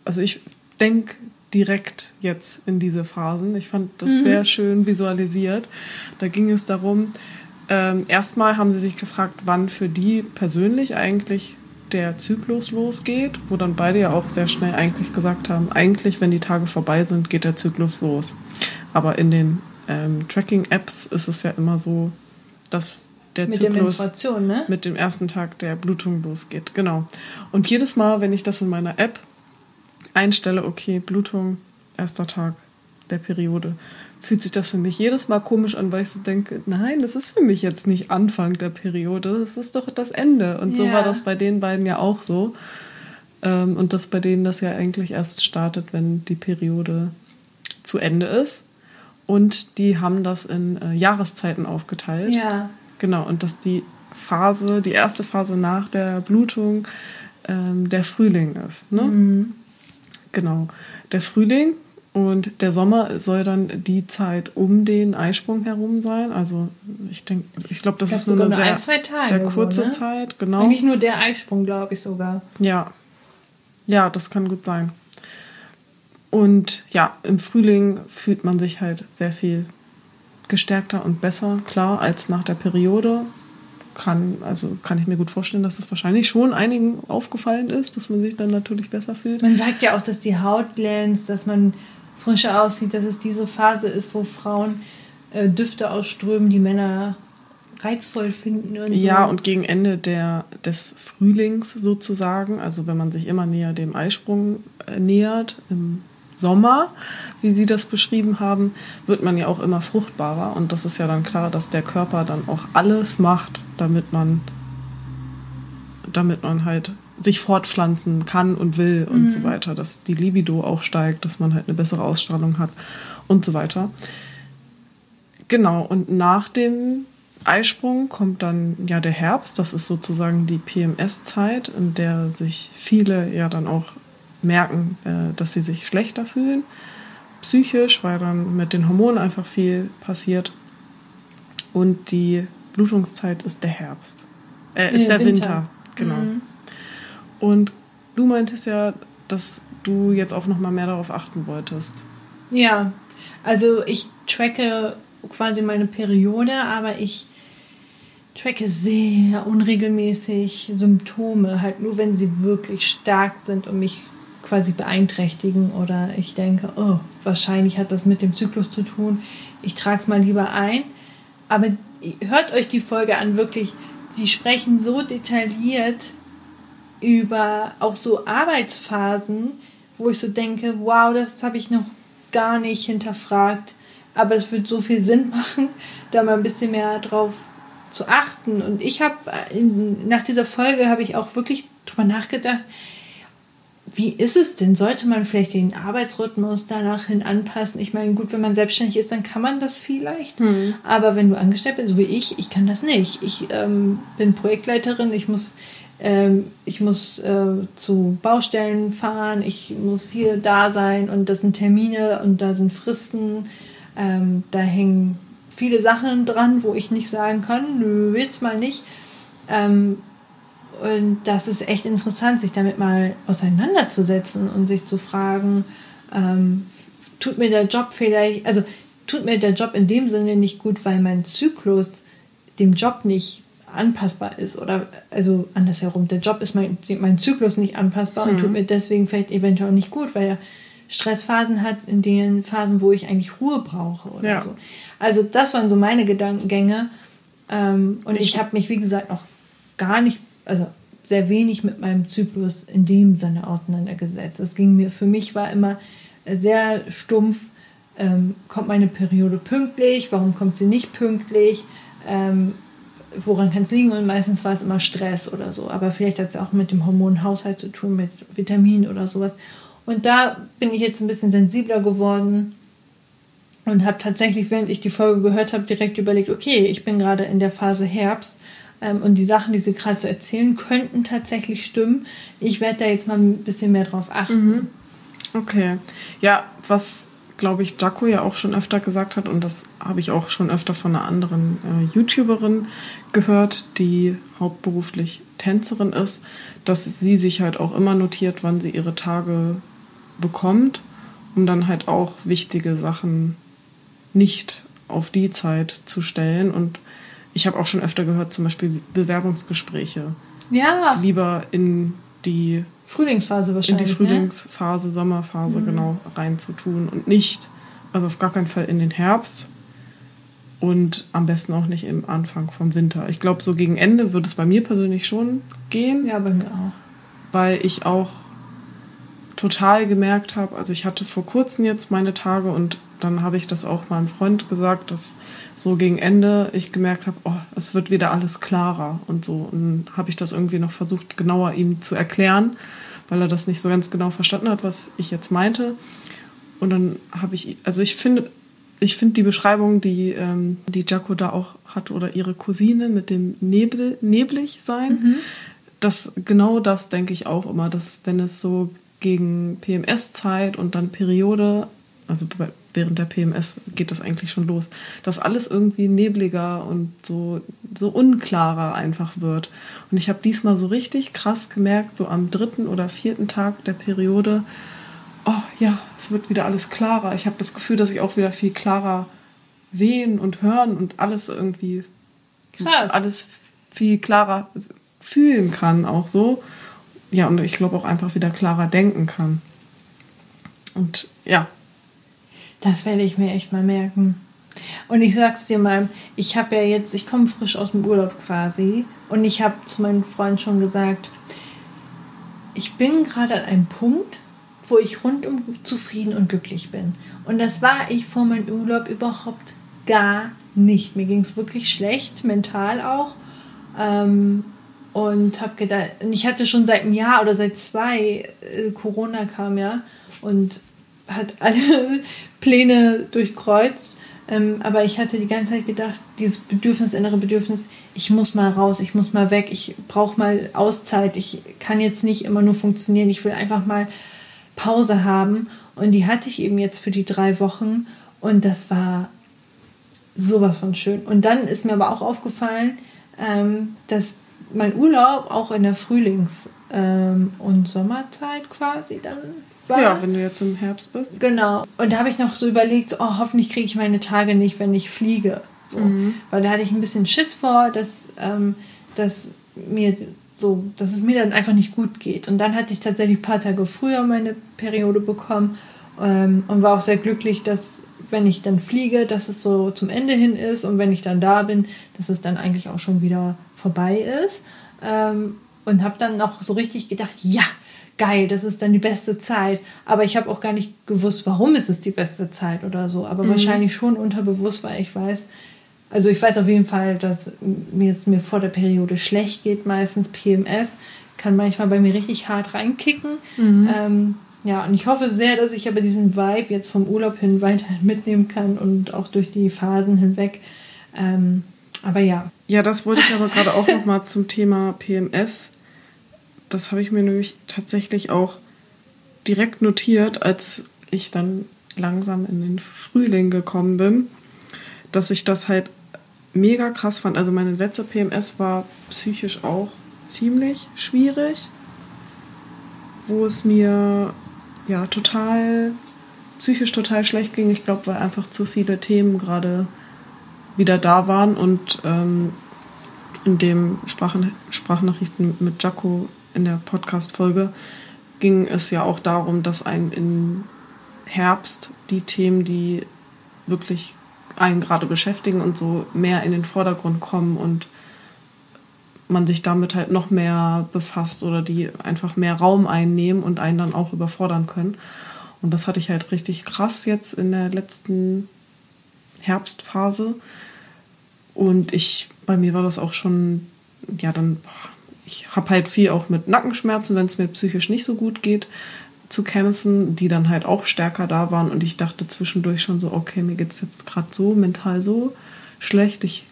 Speaker 2: also ich denke direkt jetzt in diese Phasen. Ich fand das mhm. sehr schön visualisiert. Da ging es darum, ähm, erstmal haben sie sich gefragt, wann für die persönlich eigentlich der Zyklus losgeht, wo dann beide ja auch sehr schnell eigentlich gesagt haben, eigentlich, wenn die Tage vorbei sind, geht der Zyklus los. Aber in den ähm, Tracking-Apps ist es ja immer so, dass der mit Zyklus ne? mit dem ersten Tag der Blutung losgeht. Genau. Und jedes Mal, wenn ich das in meiner App einstelle, okay, Blutung, erster Tag der Periode, fühlt sich das für mich jedes Mal komisch an, weil ich so denke, nein, das ist für mich jetzt nicht Anfang der Periode, das ist doch das Ende. Und so war das bei den beiden ja auch so. Ähm, und dass bei denen das ja eigentlich erst startet, wenn die Periode zu Ende ist. Und die haben das in äh, Jahreszeiten aufgeteilt. Ja. Genau, und dass die Phase, die erste Phase nach der Blutung ähm, der Frühling ist. Ne? Mhm. Genau. Der Frühling und der Sommer soll dann die Zeit um den Eisprung herum sein. Also ich denke, ich glaube, das ich ist nur eine sehr, ein, sehr kurze so, ne? Zeit.
Speaker 1: Genau. Eigentlich nur der Eisprung, glaube ich sogar.
Speaker 2: Ja, ja, das kann gut sein. Und ja, im Frühling fühlt man sich halt sehr viel gestärkter und besser, klar, als nach der Periode. Kann, also kann ich mir gut vorstellen, dass es wahrscheinlich schon einigen aufgefallen ist, dass man sich dann natürlich besser fühlt.
Speaker 1: Man sagt ja auch, dass die Haut glänzt, dass man frischer aussieht, dass es diese Phase ist, wo Frauen äh, Düfte ausströmen, die Männer reizvoll finden
Speaker 2: und so. Ja, und gegen Ende der, des Frühlings sozusagen, also wenn man sich immer näher dem Eisprung äh, nähert, im Sommer, wie Sie das beschrieben haben, wird man ja auch immer fruchtbarer. Und das ist ja dann klar, dass der Körper dann auch alles macht, damit man, damit man halt sich fortpflanzen kann und will und
Speaker 1: Mhm.
Speaker 2: so weiter, dass die Libido auch steigt, dass man halt eine bessere Ausstrahlung hat und so weiter. Genau, und nach dem Eisprung kommt dann ja der Herbst, das ist sozusagen die PMS-Zeit, in der sich viele ja dann auch merken, äh, dass sie sich schlechter fühlen, psychisch, weil dann mit den Hormonen einfach viel passiert. Und die Blutungszeit ist der Herbst. Äh, ist
Speaker 1: Nee,
Speaker 2: der Winter,
Speaker 1: Winter.
Speaker 2: genau.
Speaker 1: Mhm.
Speaker 2: Und du meintest ja, dass du jetzt auch noch mal mehr darauf achten wolltest.
Speaker 1: Ja, also ich tracke quasi meine Periode, aber ich tracke sehr unregelmäßig Symptome, halt nur wenn sie wirklich stark sind und mich quasi beeinträchtigen oder ich denke, oh, wahrscheinlich hat das mit dem Zyklus zu tun. Ich trage es mal lieber ein. Aber hört euch die Folge an, wirklich. Sie sprechen so detailliert über auch so Arbeitsphasen, wo ich so denke, wow, das habe ich noch gar nicht hinterfragt. Aber es wird so viel Sinn machen, da mal ein bisschen mehr drauf zu achten. Und ich habe nach dieser Folge habe ich auch wirklich drüber nachgedacht, wie ist es denn? Sollte man vielleicht den Arbeitsrhythmus danach hin anpassen? Ich meine, gut, wenn man selbstständig ist, dann kann man das vielleicht. Aber wenn du angestellt bist, so wie ich, ich kann das nicht. Ich ähm, bin Projektleiterin, ich muss, ähm, ich muss äh, zu Baustellen fahren, ich muss hier da sein und das sind Termine und da sind Fristen. Ähm, da hängen viele Sachen dran, wo ich nicht sagen kann, nö, jetzt mal nicht. Ähm, und das ist echt interessant, sich damit mal auseinanderzusetzen und sich zu fragen, ähm, tut mir der Job vielleicht, also tut mir der Job in dem Sinne nicht gut, weil mein Zyklus dem Job nicht anpassbar ist oder also andersherum, der Job ist mein, mein Zyklus nicht anpassbar und tut mir deswegen vielleicht eventuell nicht gut, weil er Stressphasen hat, in den Phasen, wo ich eigentlich Ruhe brauche oder
Speaker 2: Ja.
Speaker 1: so. Also das waren so meine Gedankengänge ähm, und
Speaker 2: Ich-
Speaker 1: ich habe mich, wie gesagt, noch gar nicht, also sehr wenig mit meinem Zyklus in dem Sinne auseinandergesetzt. Es ging mir, für mich war immer sehr stumpf, ähm, kommt meine Periode pünktlich, warum kommt sie nicht pünktlich, ähm, woran kann es liegen und meistens war es immer Stress oder so, aber vielleicht hat es auch mit dem Hormonhaushalt zu tun, mit Vitaminen oder sowas. Und da bin ich jetzt ein bisschen sensibler geworden und habe tatsächlich, während ich die Folge gehört habe, direkt überlegt, okay, ich bin gerade in der Phase Herbst ähm, und die Sachen, die sie gerade so erzählen, könnten tatsächlich stimmen. Ich werde da jetzt mal ein bisschen mehr drauf achten.
Speaker 2: Okay. Ja, was glaube ich Jaco ja auch schon öfter gesagt hat und das habe ich auch schon öfter von einer anderen äh, YouTuberin gehört, die hauptberuflich Tänzerin ist, dass sie sich halt auch immer notiert, wann sie ihre Tage bekommt, um dann halt auch wichtige Sachen nicht auf die Zeit zu stellen. Und ich habe auch schon öfter gehört, zum Beispiel Bewerbungsgespräche
Speaker 1: Ja,
Speaker 2: lieber in die
Speaker 1: Frühlingsphase
Speaker 2: in
Speaker 1: wahrscheinlich.
Speaker 2: die
Speaker 1: ne?
Speaker 2: Frühlingsphase, Sommerphase genau reinzutun und nicht, also auf gar keinen Fall in den Herbst und am besten auch nicht im Anfang vom Winter. Ich glaube, so gegen Ende würde es bei mir persönlich schon gehen,
Speaker 1: Ja, bei mir auch.
Speaker 2: weil ich auch total gemerkt habe, also ich hatte vor kurzem jetzt meine Tage und dann habe ich das auch meinem Freund gesagt, dass so gegen Ende ich gemerkt habe, oh, es wird wieder alles klarer und so. Und dann habe ich das irgendwie noch versucht, genauer ihm zu erklären, weil er das nicht so ganz genau verstanden hat, was ich jetzt meinte. Und dann habe ich, also ich finde, ich finde die Beschreibung, die, ähm, die Jaco da auch hat oder ihre Cousine mit dem Nebel, neblig sein, das genau das denke ich auch immer, dass wenn es so gegen PMS-Zeit und dann Periode, also während der PMS geht das eigentlich schon los, dass alles irgendwie nebliger und so, so unklarer einfach wird. Und ich habe diesmal so richtig krass gemerkt, so am dritten oder vierten Tag der Periode, oh ja, es wird wieder alles klarer. Ich habe das Gefühl, dass ich auch wieder viel klarer sehen und hören und alles irgendwie
Speaker 1: Krass.
Speaker 2: alles viel klarer fühlen kann, auch so. Ja, und ich glaube auch einfach wieder klarer denken kann. Und ja,
Speaker 1: Das werde ich mir echt mal merken. Und ich sag's dir mal, ich habe ja jetzt, ich komme frisch aus dem Urlaub quasi und ich habe zu meinem Freund schon gesagt, ich bin gerade an einem Punkt, wo ich rundum zufrieden und glücklich bin. Und das war ich vor meinem Urlaub überhaupt gar nicht. Mir ging es wirklich schlecht, mental auch. Ähm, und habe gedacht, und ich hatte schon seit einem Jahr oder seit zwei, äh, Corona kam ja und hat alle Pläne durchkreuzt. Ähm, aber ich hatte die ganze Zeit gedacht, dieses Bedürfnis, innere Bedürfnis, ich muss mal raus, ich muss mal weg, ich brauche mal Auszeit, ich kann jetzt nicht immer nur funktionieren, ich will einfach mal Pause haben. Und die hatte ich eben jetzt für die drei Wochen und das war sowas von schön. Und dann ist mir aber auch aufgefallen, ähm, dass mein Urlaub auch in der Frühlings- ähm, und Sommerzeit quasi dann
Speaker 2: war. Ja, wenn du jetzt im Herbst bist.
Speaker 1: Genau. Und da habe ich noch so überlegt, oh, hoffentlich kriege ich meine Tage nicht, wenn ich fliege. So. Mhm. Weil da hatte ich ein bisschen Schiss vor, dass, ähm, dass mir so, dass es mir dann einfach nicht gut geht. Und dann hatte ich tatsächlich ein paar Tage früher meine Periode bekommen ähm, und war auch sehr glücklich, dass wenn ich dann fliege, dass es so zum Ende hin ist und wenn ich dann da bin, dass es dann eigentlich auch schon wieder vorbei ist. Ähm, und habe dann noch so richtig gedacht, ja, geil, das ist dann die beste Zeit. Aber ich habe auch gar nicht gewusst, warum ist es die beste Zeit oder so. Aber mhm. wahrscheinlich schon unterbewusst, weil ich weiß, also ich weiß auf jeden Fall, dass mir es mir vor der Periode schlecht geht, meistens PMS kann manchmal bei mir richtig hart reinkicken. Mhm. Ähm, ja, und ich hoffe sehr, dass ich aber diesen Vibe jetzt vom Urlaub hin weiterhin mitnehmen kann und auch durch die Phasen hinweg. Ähm, aber ja.
Speaker 2: Ja, das wollte ich aber gerade auch noch mal zum Thema PMS. Das habe ich mir nämlich tatsächlich auch direkt notiert, als ich dann langsam in den Frühling gekommen bin, dass ich das halt mega krass fand. Also meine letzte PMS war psychisch auch ziemlich schwierig, wo es mir ja total psychisch total schlecht ging. Ich glaube, weil einfach zu viele Themen gerade wieder da waren und ähm, in dem Sprachen Sprachnachrichten mit Jaco in der Podcast-Folge ging es ja auch darum, dass ein im Herbst die Themen, die wirklich einen gerade beschäftigen und so mehr in den Vordergrund kommen und man sich damit halt noch mehr befasst oder die einfach mehr Raum einnehmen und einen dann auch überfordern können. Und das hatte ich halt richtig krass jetzt in der letzten Herbstphase. Und ich, bei mir war das auch schon, ja, dann, ich habe halt viel auch mit Nackenschmerzen, wenn es mir psychisch nicht so gut geht, zu kämpfen, die dann halt auch stärker da waren. Und ich dachte zwischendurch schon so, okay, mir geht es jetzt gerade so mental so schlecht. Ich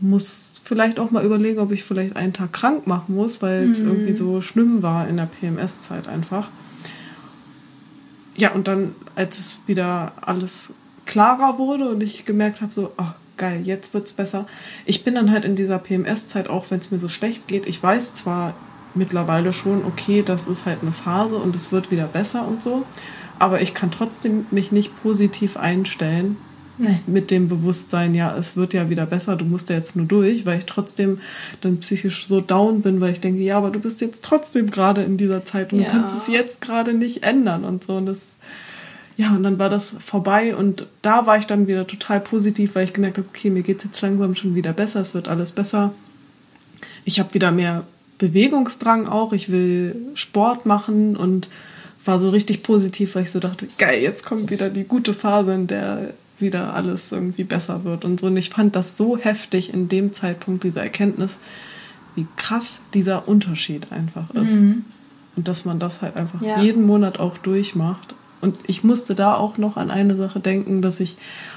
Speaker 2: muss vielleicht auch mal überlegen, ob ich vielleicht einen Tag krank machen muss, weil es mhm. irgendwie so schlimm war in der PMS-Zeit einfach. Ja, und dann, als es wieder alles klarer wurde und ich gemerkt habe, so, oh, geil, jetzt wird's besser. Ich bin dann halt in dieser PMS-Zeit, auch wenn es mir so schlecht geht, ich weiß zwar mittlerweile schon, okay, das ist halt eine Phase und es wird wieder besser und so, aber ich kann trotzdem mich nicht positiv einstellen, Nee. Mit dem Bewusstsein, ja, es wird ja wieder besser, du musst ja jetzt nur durch, weil ich trotzdem dann psychisch so down bin, weil ich denke, ja, aber du bist jetzt trotzdem gerade in dieser Zeit und ja. du kannst es jetzt gerade nicht ändern und so. Und das, ja, und dann war das vorbei und da war ich dann wieder total positiv, weil ich gemerkt habe, okay, mir geht es jetzt langsam schon wieder besser, es wird alles besser. Ich habe wieder mehr Bewegungsdrang auch, ich will Sport machen und war so richtig positiv, weil ich so dachte, geil, jetzt kommt wieder die gute Phase, in der wieder alles irgendwie besser wird und so. Und ich fand das so heftig in dem Zeitpunkt, diese Erkenntnis, wie krass dieser Unterschied einfach ist. Mhm. Und dass man das halt einfach ja. jeden Monat auch durchmacht. Und ich musste da auch noch an eine Sache denken, dass ich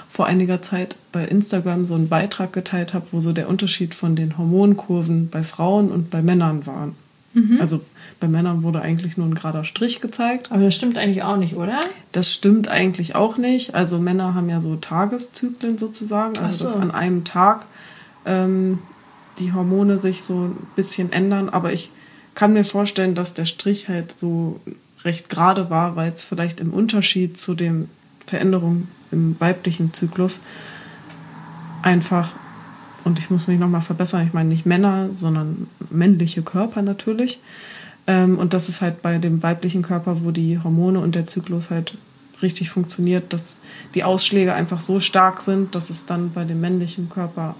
Speaker 2: vor einiger Zeit bei Instagram so einen Beitrag geteilt habe, wo so der Unterschied von den Hormonkurven bei Frauen und bei Männern war. Mhm. Also bei Männern wurde eigentlich nur ein gerader Strich gezeigt.
Speaker 1: Aber das stimmt eigentlich auch nicht, oder?
Speaker 2: Das stimmt eigentlich auch nicht. Also Männer haben ja so Tageszyklen sozusagen, also so. dass an einem Tag ähm, die Hormone sich so ein bisschen ändern. Aber ich kann mir vorstellen, dass der Strich halt so recht gerade war, weil es vielleicht im Unterschied zu den Veränderungen im weiblichen Zyklus einfach und ich muss mich nochmal verbessern, ich meine nicht Männer, sondern männliche Körper natürlich, ähm, und das ist halt bei dem weiblichen Körper, wo die Hormone und der Zyklus halt richtig funktioniert, dass die Ausschläge einfach so stark sind, dass es dann bei dem männlichen Körper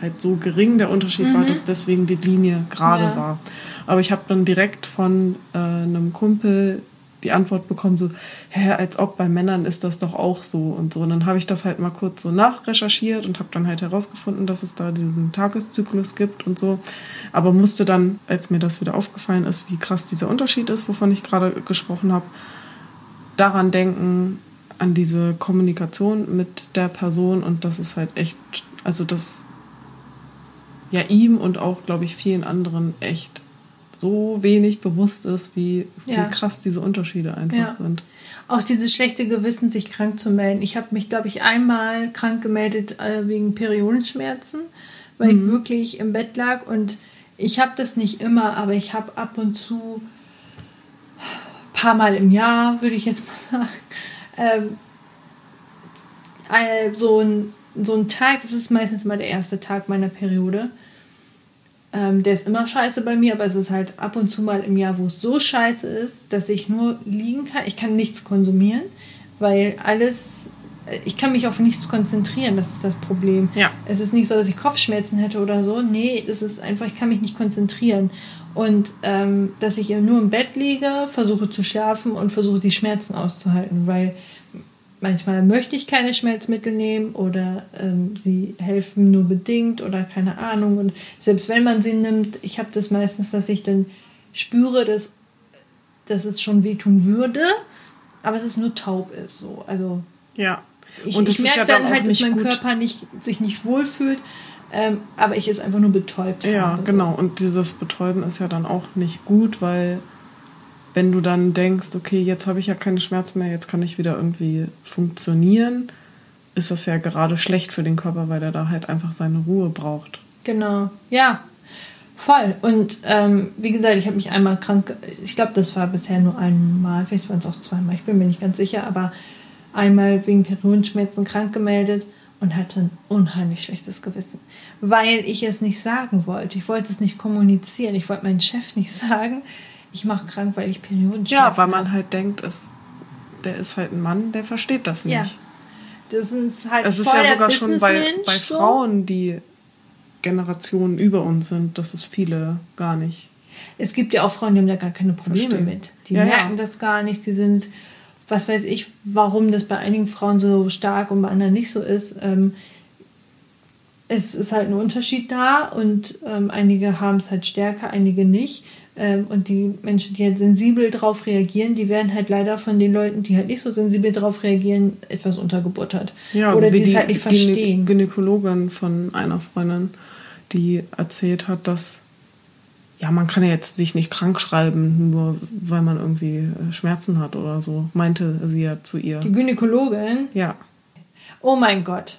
Speaker 2: halt so gering der Unterschied mhm. war, dass deswegen die Linie gerade ja. war. Aber ich habe dann direkt von äh, einem Kumpel die Antwort bekommen, so, hä, als ob bei Männern ist das doch auch so und so. Und dann habe ich das halt mal kurz so nachrecherchiert und habe dann halt herausgefunden, dass es da diesen Tageszyklus gibt und so. Aber musste dann, als mir das wieder aufgefallen ist, wie krass dieser Unterschied ist, wovon ich gerade gesprochen habe, daran denken, an diese Kommunikation mit der Person und das ist halt echt, also das ja ihm und auch, glaube ich, vielen anderen echt so wenig bewusst ist, wie, ja. wie krass diese Unterschiede einfach ja. sind.
Speaker 1: Auch dieses schlechte Gewissen, sich krank zu melden. Ich habe mich, glaube ich, einmal krank gemeldet äh, wegen Periodenschmerzen, weil mhm. ich wirklich im Bett lag und ich habe das nicht immer, aber ich habe ab und zu ein paar Mal im Jahr, würde ich jetzt mal sagen, ähm, so ein so ein Tag, das ist meistens mal der erste Tag meiner Periode. Ähm, der ist immer scheiße bei mir, aber es ist halt ab und zu mal im Jahr, wo es so scheiße ist, dass ich nur liegen kann. Ich kann nichts konsumieren, weil alles, äh, ich kann mich auf nichts konzentrieren, das ist das Problem. Ja. Es ist nicht so, dass ich Kopfschmerzen hätte oder so. Nee, es ist einfach, ich kann mich nicht konzentrieren. Und ähm, dass ich nur im Bett liege, versuche zu schlafen und versuche die Schmerzen auszuhalten, weil manchmal möchte ich keine Schmerzmittel nehmen oder ähm, sie helfen nur bedingt oder keine Ahnung. Und selbst wenn man sie nimmt, ich habe das meistens, dass ich dann spüre, dass, dass es schon wehtun würde, aber dass es nur taub ist. So. Also ja. ich, ich merke ja dann, dann halt, dass mein gut. Körper nicht, sich nicht wohlfühlt. Ähm, aber ich es einfach nur betäubt
Speaker 2: ja, habe. Ja, genau. Und dieses Betäuben ist ja dann auch nicht gut, weil wenn du dann denkst, okay, jetzt habe ich ja keine Schmerzen mehr, jetzt kann ich wieder irgendwie funktionieren, ist das ja gerade schlecht für den Körper, weil er da halt einfach seine Ruhe braucht.
Speaker 1: Genau, ja, voll. Und ähm, wie gesagt, ich habe mich einmal krank, ich glaube, das war bisher nur einmal, vielleicht waren es auch zweimal, ich bin mir nicht ganz sicher, aber einmal wegen Periodenschmerzen krank gemeldet und hatte ein unheimlich schlechtes Gewissen, weil ich es nicht sagen wollte. Ich wollte es nicht kommunizieren, ich wollte meinen Chef nicht sagen ich mache krank, weil ich Periodenschmerzen
Speaker 2: Ja, weil man halt denkt, es, der ist halt ein Mann, der versteht das nicht. Ja. Das ist halt Es ist ja sogar schon bei, bei so. Frauen, die Generationen über uns sind, das ist viele gar nicht.
Speaker 1: Es gibt ja auch Frauen, die haben da gar keine Probleme Verstehen. mit. Die ja, merken ja. das gar nicht. Die sind, was weiß ich, warum das bei einigen Frauen so stark und bei anderen nicht so ist. Ähm, es ist halt ein Unterschied da und ähm, einige haben es halt stärker, einige nicht. Ähm, und die Menschen, die halt sensibel darauf reagieren, die werden halt leider von den Leuten, die halt nicht so sensibel darauf reagieren, etwas untergebuttert. Ja, also Oder
Speaker 2: die es halt nicht verstehen. Gynäkologin von einer Freundin, die erzählt hat, dass ja, man kann ja jetzt sich nicht krank schreiben, nur weil man irgendwie äh, Schmerzen hat oder so, meinte sie ja zu ihr.
Speaker 1: Die Gynäkologin? Ja. Oh mein Gott.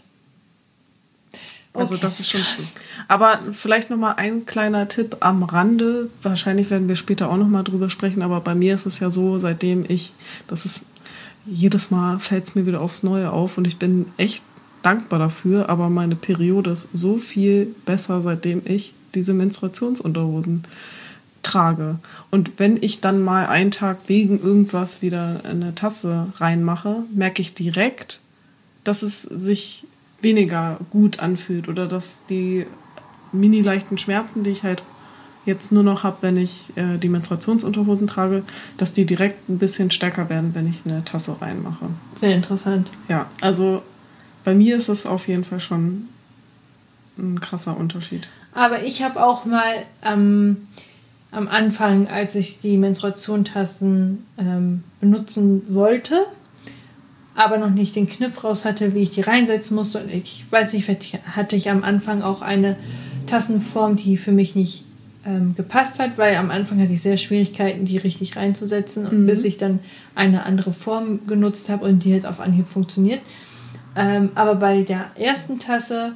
Speaker 2: Also okay. das ist schon schlimm. Aber vielleicht noch mal ein kleiner Tipp am Rande. Wahrscheinlich werden wir später auch noch mal drüber sprechen. Aber bei mir ist es ja so, seitdem ich, das ist jedes Mal fällt es mir wieder aufs Neue auf und ich bin echt dankbar dafür. Aber meine Periode ist so viel besser, seitdem ich diese Menstruationsunterhosen trage. Und wenn ich dann mal einen Tag wegen irgendwas wieder eine Tasse reinmache, merke ich direkt, dass es sich weniger gut anfühlt oder dass die mini leichten Schmerzen, die ich halt jetzt nur noch habe, wenn ich äh, die Menstruationsunterhosen trage, dass die direkt ein bisschen stärker werden, wenn ich eine Tasse reinmache.
Speaker 1: Sehr interessant.
Speaker 2: Ja, also bei mir ist es auf jeden Fall schon ein krasser Unterschied.
Speaker 1: Aber ich habe auch mal ähm, am Anfang, als ich die Menstruationtassen ähm, benutzen wollte, aber noch nicht den Kniff raus hatte, wie ich die reinsetzen musste. Und ich weiß nicht, hatte ich am Anfang auch eine Tassenform, die für mich nicht ähm, gepasst hat, weil am Anfang hatte ich sehr Schwierigkeiten, die richtig reinzusetzen. Und mhm. bis ich dann eine andere Form genutzt habe und die jetzt auf Anhieb funktioniert. Ähm, aber bei der ersten Tasse,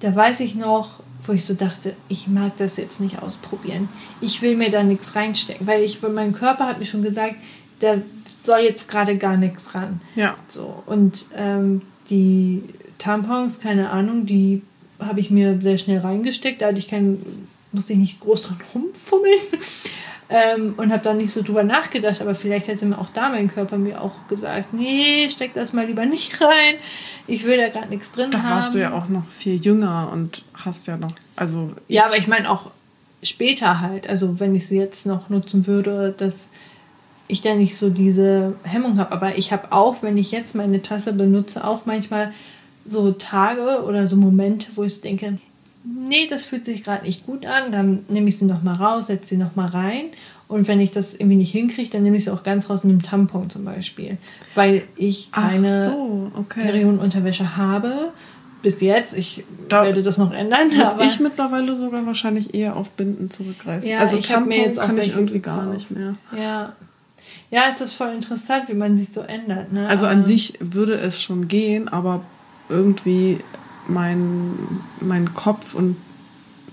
Speaker 1: da weiß ich noch, wo ich so dachte, ich mag das jetzt nicht ausprobieren. Ich will mir da nichts reinstecken, weil ich, mein Körper hat mir schon gesagt, da soll jetzt gerade gar nichts ran. Ja. So. Und ähm, die Tampons, keine Ahnung, die habe ich mir sehr schnell reingesteckt. Da hatte ich keinen, musste ich nicht groß dran rumfummeln. ähm, und habe dann nicht so drüber nachgedacht, aber vielleicht hätte mir auch da mein Körper mir auch gesagt, nee, steck das mal lieber nicht rein. Ich will da gerade nichts drin
Speaker 2: da haben. Da warst du ja auch noch viel jünger und hast ja noch, also.
Speaker 1: Ja, aber ich meine auch später halt, also wenn ich sie jetzt noch nutzen würde, dass ich da nicht so diese Hemmung habe. Aber ich habe auch, wenn ich jetzt meine Tasse benutze, auch manchmal so Tage oder so Momente, wo ich denke, nee, das fühlt sich gerade nicht gut an, dann nehme ich sie nochmal raus, setze sie nochmal rein. Und wenn ich das irgendwie nicht hinkriege, dann nehme ich sie auch ganz raus in einem Tampon zum Beispiel. Weil ich keine so, okay. Periodenunterwäsche habe. Bis jetzt, ich da werde das noch ändern.
Speaker 2: Aber ich mittlerweile sogar wahrscheinlich eher auf Binden zurückgreifen. Ja, also ich Tampon mir jetzt kann ich irgendwie
Speaker 1: gar nicht mehr. Ja. Ja, es ist voll interessant, wie man sich so ändert. Ne?
Speaker 2: Also an sich würde es schon gehen, aber irgendwie mein, mein Kopf und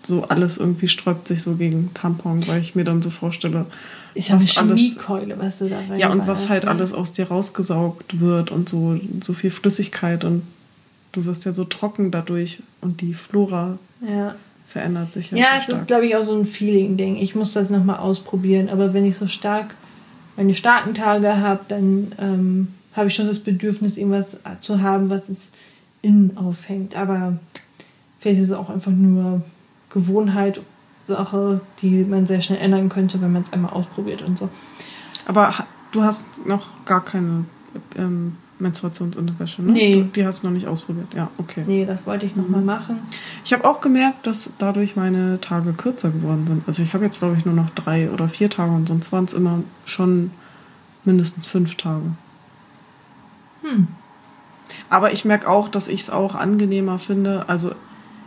Speaker 2: so alles irgendwie sträubt sich so gegen Tampon, weil ich mir dann so vorstelle, ist ja eine Chemiekeule, was du da rein Ja, und was halt ne? alles aus dir rausgesaugt wird und so, so viel Flüssigkeit und du wirst ja so trocken dadurch und die Flora ja. verändert sich
Speaker 1: ja. Ja, es ist, glaube ich, auch so ein Feeling-Ding. Ich muss das nochmal ausprobieren, aber wenn ich so stark meine starken Tage habe, dann ähm, habe ich schon das Bedürfnis, irgendwas zu haben, was es innen aufhängt. Aber vielleicht ist es auch einfach nur Gewohnheit, Sache, die man sehr schnell ändern könnte, wenn man es einmal ausprobiert und so.
Speaker 2: Aber du hast noch gar keine ähm, Menstruationsunterwäsche, ne? Nee. Die hast du noch nicht ausprobiert. Ja, okay.
Speaker 1: Nee, das wollte ich noch mhm. mal machen.
Speaker 2: Ich habe auch gemerkt, dass dadurch meine Tage kürzer geworden sind. Also ich habe jetzt, glaube ich, nur noch drei oder vier Tage und sonst waren es immer schon mindestens fünf Tage. Hm. Aber ich merke auch, dass ich es auch angenehmer finde. Also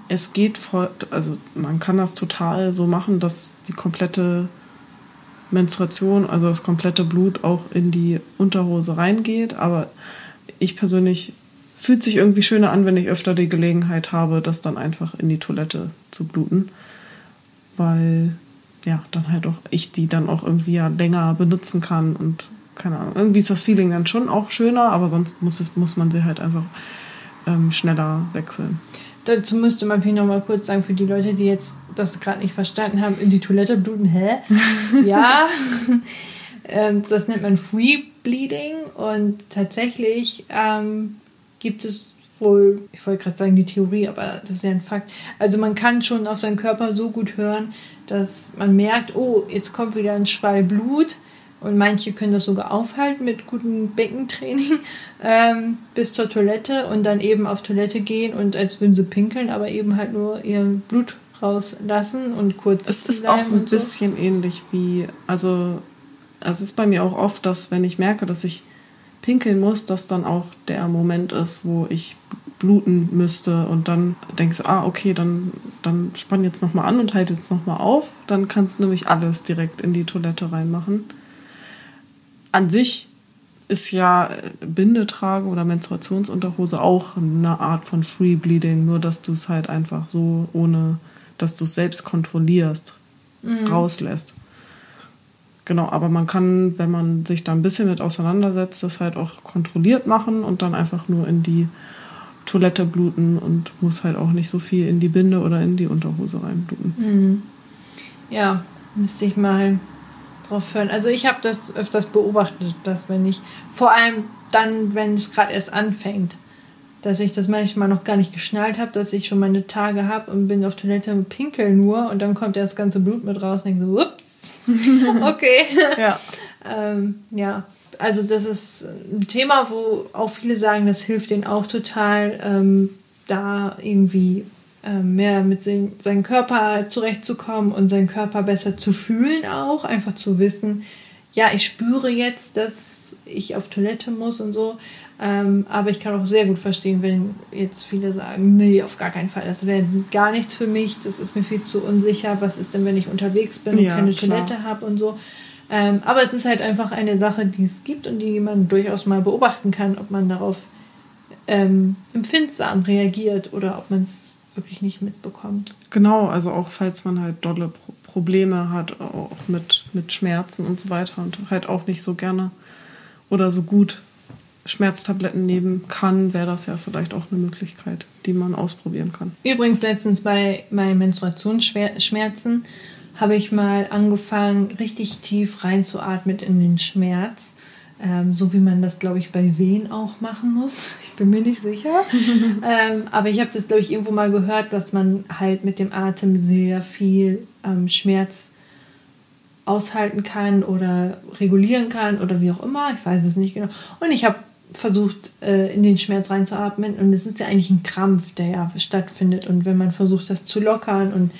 Speaker 2: es geht voll, also man kann das total so machen, dass die komplette Menstruation, also das komplette Blut auch in die Unterhose reingeht. Aber ich persönlich fühlt sich irgendwie schöner an, wenn ich öfter die Gelegenheit habe, das dann einfach in die Toilette zu bluten. Weil ja, dann halt auch ich die dann auch irgendwie ja länger benutzen kann und keine Ahnung. Irgendwie ist das Feeling dann schon auch schöner, aber sonst muss, es, muss man sie halt einfach ähm, schneller wechseln.
Speaker 1: Dazu müsste man vielleicht noch mal kurz sagen, für die Leute, die jetzt das gerade nicht verstanden haben, in die Toilette bluten, hä? ja. Ähm, das nennt man Free Bleeding und tatsächlich ähm, gibt es wohl, ich wollte gerade sagen die Theorie, aber das ist ja ein Fakt. Also man kann schon auf seinen Körper so gut hören, dass man merkt, oh, jetzt kommt wieder ein Schwall Blut und manche können das sogar aufhalten mit gutem Beckentraining ähm, bis zur Toilette und dann eben auf Toilette gehen und als würden sie pinkeln, aber eben halt nur ihr Blut rauslassen und kurz.
Speaker 2: Es ist auch ein bisschen so. ähnlich wie, also es ist bei mir auch oft, dass wenn ich merke, dass ich pinkeln muss, dass dann auch der Moment ist, wo ich bluten müsste und dann denkst du, ah, okay, dann, dann spann jetzt nochmal an und halt jetzt nochmal auf. Dann kannst du nämlich alles direkt in die Toilette reinmachen an sich ist ja Bindetragen oder Menstruationsunterhose auch eine Art von Free Bleeding, nur dass du es halt einfach so, ohne dass du es selbst kontrollierst, mhm. rauslässt. Genau, aber man kann, wenn man sich da ein bisschen mit auseinandersetzt, das halt auch kontrolliert machen und dann einfach nur in die Toilette bluten und muss halt auch nicht so viel in die Binde oder in die Unterhose reinbluten.
Speaker 1: Mhm. Ja, müsste ich mal drauf hören. Also ich habe das öfters beobachtet, dass wenn ich, vor allem dann, wenn es gerade erst anfängt, dass ich das manchmal noch gar nicht geschnallt habe, dass ich schon meine Tage habe und bin auf Toilette und pinkel nur und dann kommt ja das ganze Blut mit raus und denke so, ups, okay. ja. ähm, ja, also das ist ein Thema, wo auch viele sagen, das hilft denen auch total, ähm, da irgendwie mehr mit seinem Körper zurechtzukommen und seinen Körper besser zu fühlen auch. Einfach zu wissen, ja, ich spüre jetzt, dass ich auf Toilette muss und so. Ähm, aber ich kann auch sehr gut verstehen, wenn jetzt viele sagen, nee, auf gar keinen Fall, das wäre gar nichts für mich, das ist mir viel zu unsicher. Was ist denn, wenn ich unterwegs bin und ja, keine klar. Toilette habe und so. Ähm, aber es ist halt einfach eine Sache, die es gibt und die man durchaus mal beobachten kann, ob man darauf ähm, empfindsam reagiert oder ob man es wirklich nicht mitbekommt.
Speaker 2: Genau, also auch falls man halt dolle Pro Probleme hat, auch mit, mit Schmerzen und so weiter und halt auch nicht so gerne oder so gut Schmerztabletten nehmen kann, wäre das ja vielleicht auch eine Möglichkeit, die man ausprobieren kann.
Speaker 1: Übrigens letztens bei meinen Menstruationsschmerzen habe ich mal angefangen, richtig tief reinzuatmen in den Schmerz ähm, so wie man das, glaube ich, bei Wehen auch machen muss. Ich bin mir nicht sicher. ähm, aber ich habe das, glaube ich, irgendwo mal gehört, dass man halt mit dem Atem sehr viel ähm, Schmerz aushalten kann oder regulieren kann oder wie auch immer. Ich weiß es nicht genau. Und ich habe versucht, äh, in den Schmerz reinzuatmen. Und es ist ja eigentlich ein Krampf, der ja stattfindet. Und wenn man versucht, das zu lockern und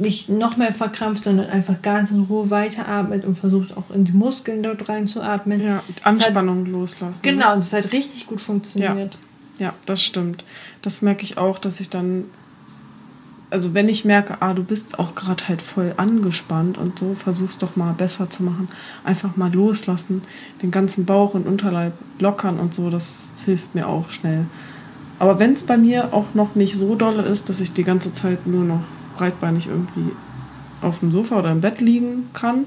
Speaker 1: nicht noch mehr verkrampft, sondern einfach ganz in Ruhe weiteratmet und versucht auch in die Muskeln dort reinzuatmen.
Speaker 2: Ja, Anspannung hat, loslassen.
Speaker 1: Ne? Genau, und es hat richtig gut funktioniert.
Speaker 2: Ja, ja, das stimmt. Das merke ich auch, dass ich dann, also wenn ich merke, ah, du bist auch gerade halt voll angespannt und so, versuch's doch mal besser zu machen. Einfach mal loslassen, den ganzen Bauch und Unterleib lockern und so, das hilft mir auch schnell. Aber wenn es bei mir auch noch nicht so dolle ist, dass ich die ganze Zeit nur noch breitbeinig irgendwie auf dem Sofa oder im Bett liegen kann,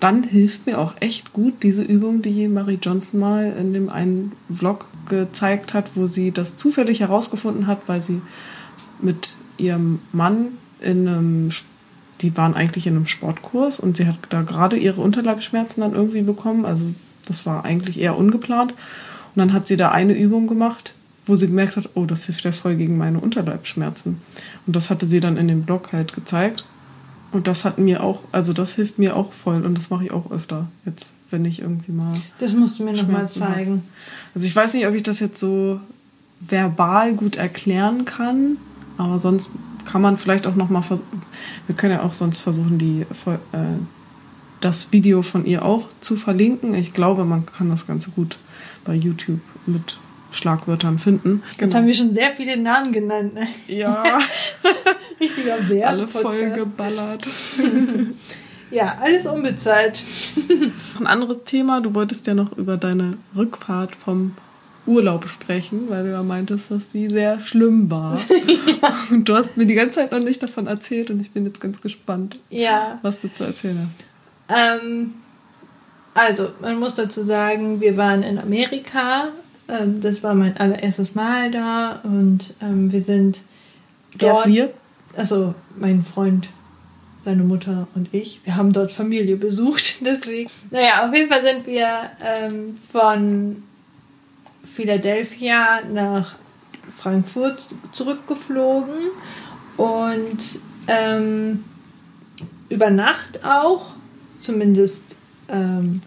Speaker 2: dann hilft mir auch echt gut diese Übung, die Marie Johnson mal in dem einen Vlog gezeigt hat, wo sie das zufällig herausgefunden hat, weil sie mit ihrem Mann in einem, die waren eigentlich in einem Sportkurs und sie hat da gerade ihre Unterleibsschmerzen dann irgendwie bekommen. Also das war eigentlich eher ungeplant. Und dann hat sie da eine Übung gemacht, wo sie gemerkt hat, oh, das hilft ja voll gegen meine Unterleibsschmerzen. Und das hatte sie dann in dem Blog halt gezeigt. Und das hat mir auch, also das hilft mir auch voll und das mache ich auch öfter jetzt, wenn ich irgendwie mal.
Speaker 1: Das musst du mir nochmal zeigen. Habe.
Speaker 2: Also ich weiß nicht, ob ich das jetzt so verbal gut erklären kann, aber sonst kann man vielleicht auch nochmal versuchen. Wir können ja auch sonst versuchen, die, äh, das Video von ihr auch zu verlinken. Ich glaube, man kann das Ganze gut bei YouTube mit Schlagwörtern finden.
Speaker 1: Jetzt genau. haben wir schon sehr viele Namen genannt. Ne?
Speaker 2: Ja.
Speaker 1: Richtiger Wert.
Speaker 2: Alle voll geballert.
Speaker 1: ja, alles unbezahlt.
Speaker 2: Ein anderes Thema, du wolltest ja noch über deine Rückfahrt vom Urlaub sprechen, weil du ja meintest, dass die sehr schlimm war. ja. Und du hast mir die ganze Zeit noch nicht davon erzählt und ich bin jetzt ganz gespannt,
Speaker 1: ja.
Speaker 2: was du zu erzählen
Speaker 1: hast. Ähm, also, man muss dazu sagen, wir waren in Amerika ähm, das war mein allererstes Mal da und ähm, wir sind
Speaker 2: dort. Wer ist wir?
Speaker 1: Also mein Freund, seine Mutter und ich. Wir haben dort Familie besucht, deswegen. Naja, auf jeden Fall sind wir ähm, von Philadelphia nach Frankfurt zurückgeflogen und ähm, über Nacht auch, zumindest ähm,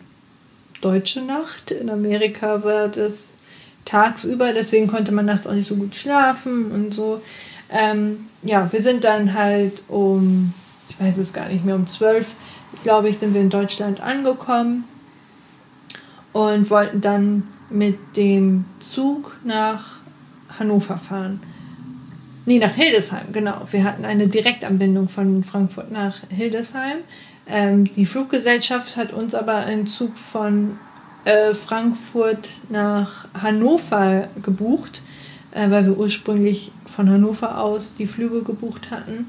Speaker 1: deutsche Nacht. In Amerika war das tagsüber, deswegen konnte man nachts auch nicht so gut schlafen und so. Ähm, ja, wir sind dann halt um, ich weiß es gar nicht mehr, um zwölf, glaube ich, sind wir in Deutschland angekommen und wollten dann mit dem Zug nach Hannover fahren. Nee, nach Hildesheim, genau. Wir hatten eine Direktanbindung von Frankfurt nach Hildesheim. Ähm, die Fluggesellschaft hat uns aber einen Zug von äh, Frankfurt nach Hannover gebucht, äh, weil wir ursprünglich von Hannover aus die Flüge gebucht hatten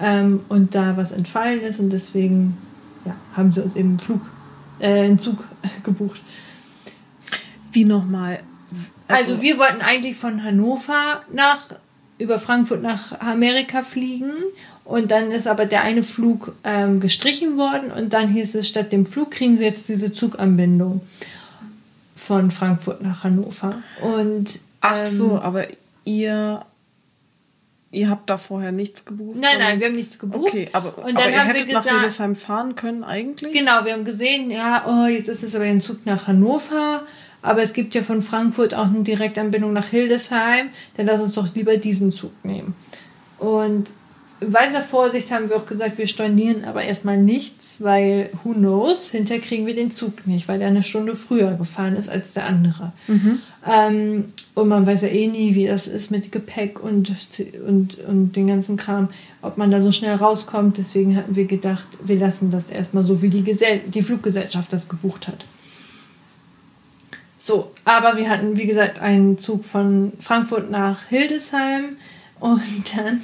Speaker 1: ähm, und da was entfallen ist und deswegen ja, haben sie uns eben einen Flug, äh, einen Zug gebucht.
Speaker 2: Wie nochmal?
Speaker 1: Also, also wir wollten eigentlich von Hannover nach über Frankfurt nach Amerika fliegen und dann ist aber der eine Flug ähm, gestrichen worden und dann hieß es, statt dem Flug kriegen sie jetzt diese Zuganbindung von Frankfurt nach Hannover. Und
Speaker 2: ach so, ähm, aber ihr ihr habt da vorher nichts gebucht?
Speaker 1: Nein, nein, wir haben nichts gebucht.
Speaker 2: Okay, aber, und dann aber ihr haben hättet wir gesagt, nach Hildesheim fahren können eigentlich?
Speaker 1: Genau, wir haben gesehen, ja, oh, jetzt ist es aber ein Zug nach Hannover. Aber es gibt ja von Frankfurt auch eine Direktanbindung nach Hildesheim. Dann lass uns doch lieber diesen Zug nehmen. Und weiser Vorsicht haben wir auch gesagt, wir stornieren aber erstmal nichts, weil who knows, hinterher kriegen wir den Zug nicht, weil der eine Stunde früher gefahren ist als der andere. Mhm. Ähm, und man weiß ja eh nie, wie das ist mit Gepäck und, und, und den ganzen Kram, ob man da so schnell rauskommt. Deswegen hatten wir gedacht, wir lassen das erstmal so, wie die, Gesell die Fluggesellschaft das gebucht hat. So, aber wir hatten, wie gesagt, einen Zug von Frankfurt nach Hildesheim und dann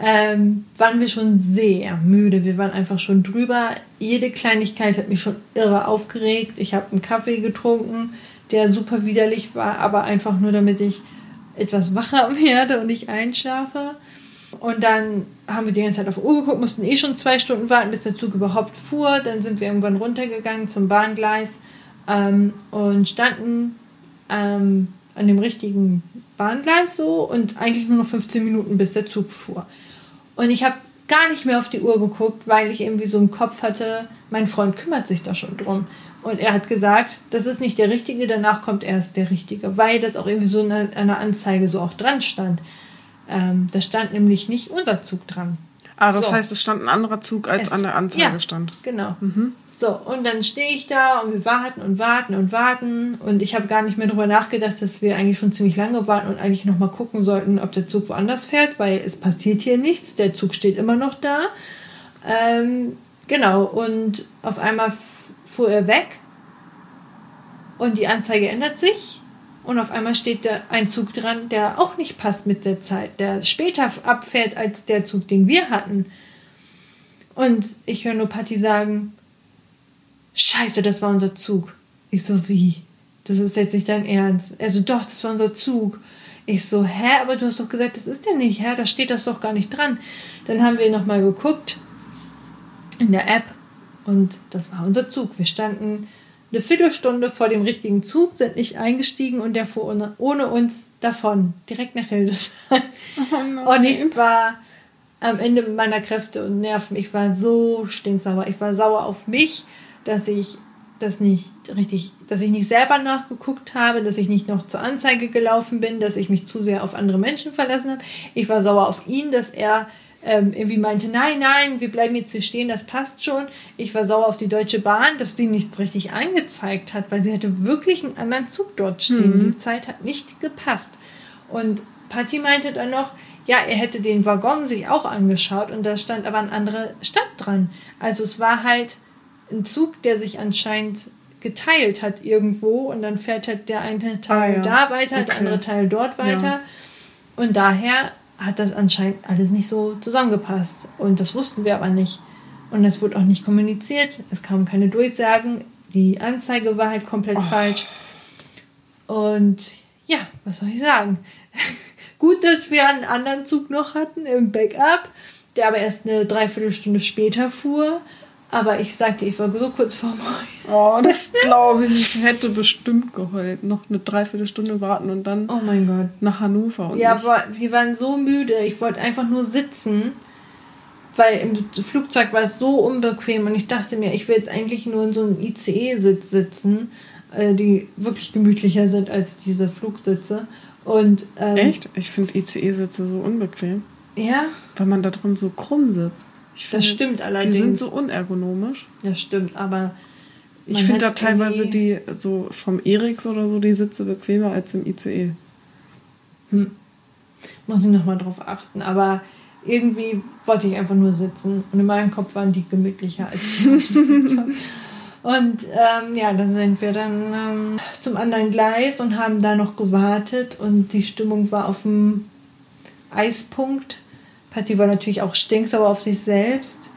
Speaker 1: ähm, waren wir schon sehr müde. Wir waren einfach schon drüber. Jede Kleinigkeit hat mich schon irre aufgeregt. Ich habe einen Kaffee getrunken, der super widerlich war, aber einfach nur damit ich etwas wacher werde und nicht einschlafe. Und dann haben wir die ganze Zeit auf Uhr geguckt, mussten eh schon zwei Stunden warten, bis der Zug überhaupt fuhr. Dann sind wir irgendwann runtergegangen zum Bahngleis ähm, und standen ähm, an dem richtigen Bahngleis so und eigentlich nur noch 15 Minuten, bis der Zug fuhr. Und ich habe gar nicht mehr auf die Uhr geguckt, weil ich irgendwie so im Kopf hatte, mein Freund kümmert sich da schon drum. Und er hat gesagt, das ist nicht der Richtige, danach kommt erst der Richtige, weil das auch irgendwie so in einer Anzeige so auch dran stand. Ähm, da stand nämlich nicht unser Zug dran.
Speaker 2: Ah, das so. heißt, es stand ein anderer Zug, als es, an der Anzeige ja, stand.
Speaker 1: Genau. Mhm. So, und dann stehe ich da und wir warten und warten und warten. Und ich habe gar nicht mehr darüber nachgedacht, dass wir eigentlich schon ziemlich lange warten und eigentlich nochmal gucken sollten, ob der Zug woanders fährt, weil es passiert hier nichts. Der Zug steht immer noch da. Ähm, genau, und auf einmal fuhr er weg und die Anzeige ändert sich und auf einmal steht da ein Zug dran, der auch nicht passt mit der Zeit, der später abfährt als der Zug, den wir hatten. Und ich höre nur Patti sagen, Scheiße, das war unser Zug. Ich so, wie? Das ist jetzt nicht dein Ernst. Also doch, das war unser Zug. Ich so, hä, aber du hast doch gesagt, das ist der nicht, hä? Da steht das doch gar nicht dran. Dann haben wir nochmal geguckt in der App und das war unser Zug. Wir standen eine Viertelstunde vor dem richtigen Zug, sind nicht eingestiegen und der fuhr ohne, ohne uns davon, direkt nach Hildesheim. Oh und ich war am Ende meiner Kräfte und Nerven. Ich war so stinksauer. Ich war sauer auf mich, dass ich das nicht richtig, dass ich nicht selber nachgeguckt habe, dass ich nicht noch zur Anzeige gelaufen bin, dass ich mich zu sehr auf andere Menschen verlassen habe. Ich war sauer auf ihn, dass er ähm, irgendwie meinte, nein, nein, wir bleiben jetzt hier stehen, das passt schon. Ich war sauer auf die Deutsche Bahn, dass die nichts richtig angezeigt hat, weil sie hatte wirklich einen anderen Zug dort stehen. Mhm. Die Zeit hat nicht gepasst. Und Patti meinte dann noch, ja, er hätte den Waggon sich auch angeschaut und da stand aber eine andere Stadt dran. Also es war halt ein Zug, der sich anscheinend geteilt hat irgendwo und dann fährt halt der eine Teil ah, ja. da weiter, okay. der andere Teil dort weiter. Ja. Und daher hat das anscheinend alles nicht so zusammengepasst. Und das wussten wir aber nicht. Und es wurde auch nicht kommuniziert. Es kamen keine Durchsagen. Die Anzeige war halt komplett oh. falsch. Und ja, was soll ich sagen? Gut, dass wir einen anderen Zug noch hatten im Backup, der aber erst eine Dreiviertelstunde später fuhr. Aber ich sagte, ich war so kurz vor
Speaker 2: mir. Oh, das glaube ich. Ich hätte bestimmt geheult. Noch eine Dreiviertelstunde warten und dann
Speaker 1: oh mein Gott.
Speaker 2: nach Hannover.
Speaker 1: Und ja, aber wir waren so müde. Ich wollte einfach nur sitzen, weil im Flugzeug war es so unbequem und ich dachte mir, ich will jetzt eigentlich nur in so einem ICE-Sitz sitzen, äh, die wirklich gemütlicher sind als diese Flugsitze. Und,
Speaker 2: ähm, Echt? Ich finde ICE-Sitze so unbequem. Ja? Weil man da drin so krumm sitzt. Ich das finde, stimmt allerdings. Die sind so unergonomisch.
Speaker 1: Das stimmt, aber.
Speaker 2: Ich finde da teilweise die, so vom Eriks oder so, die Sitze bequemer als im ICE.
Speaker 1: Hm. Muss ich nochmal drauf achten. Aber irgendwie wollte ich einfach nur sitzen. Und in meinem Kopf waren die gemütlicher als die Und ähm, ja, dann sind wir dann ähm, zum anderen Gleis und haben da noch gewartet. Und die Stimmung war auf dem Eispunkt. Patti war natürlich auch stinksauer auf sich selbst,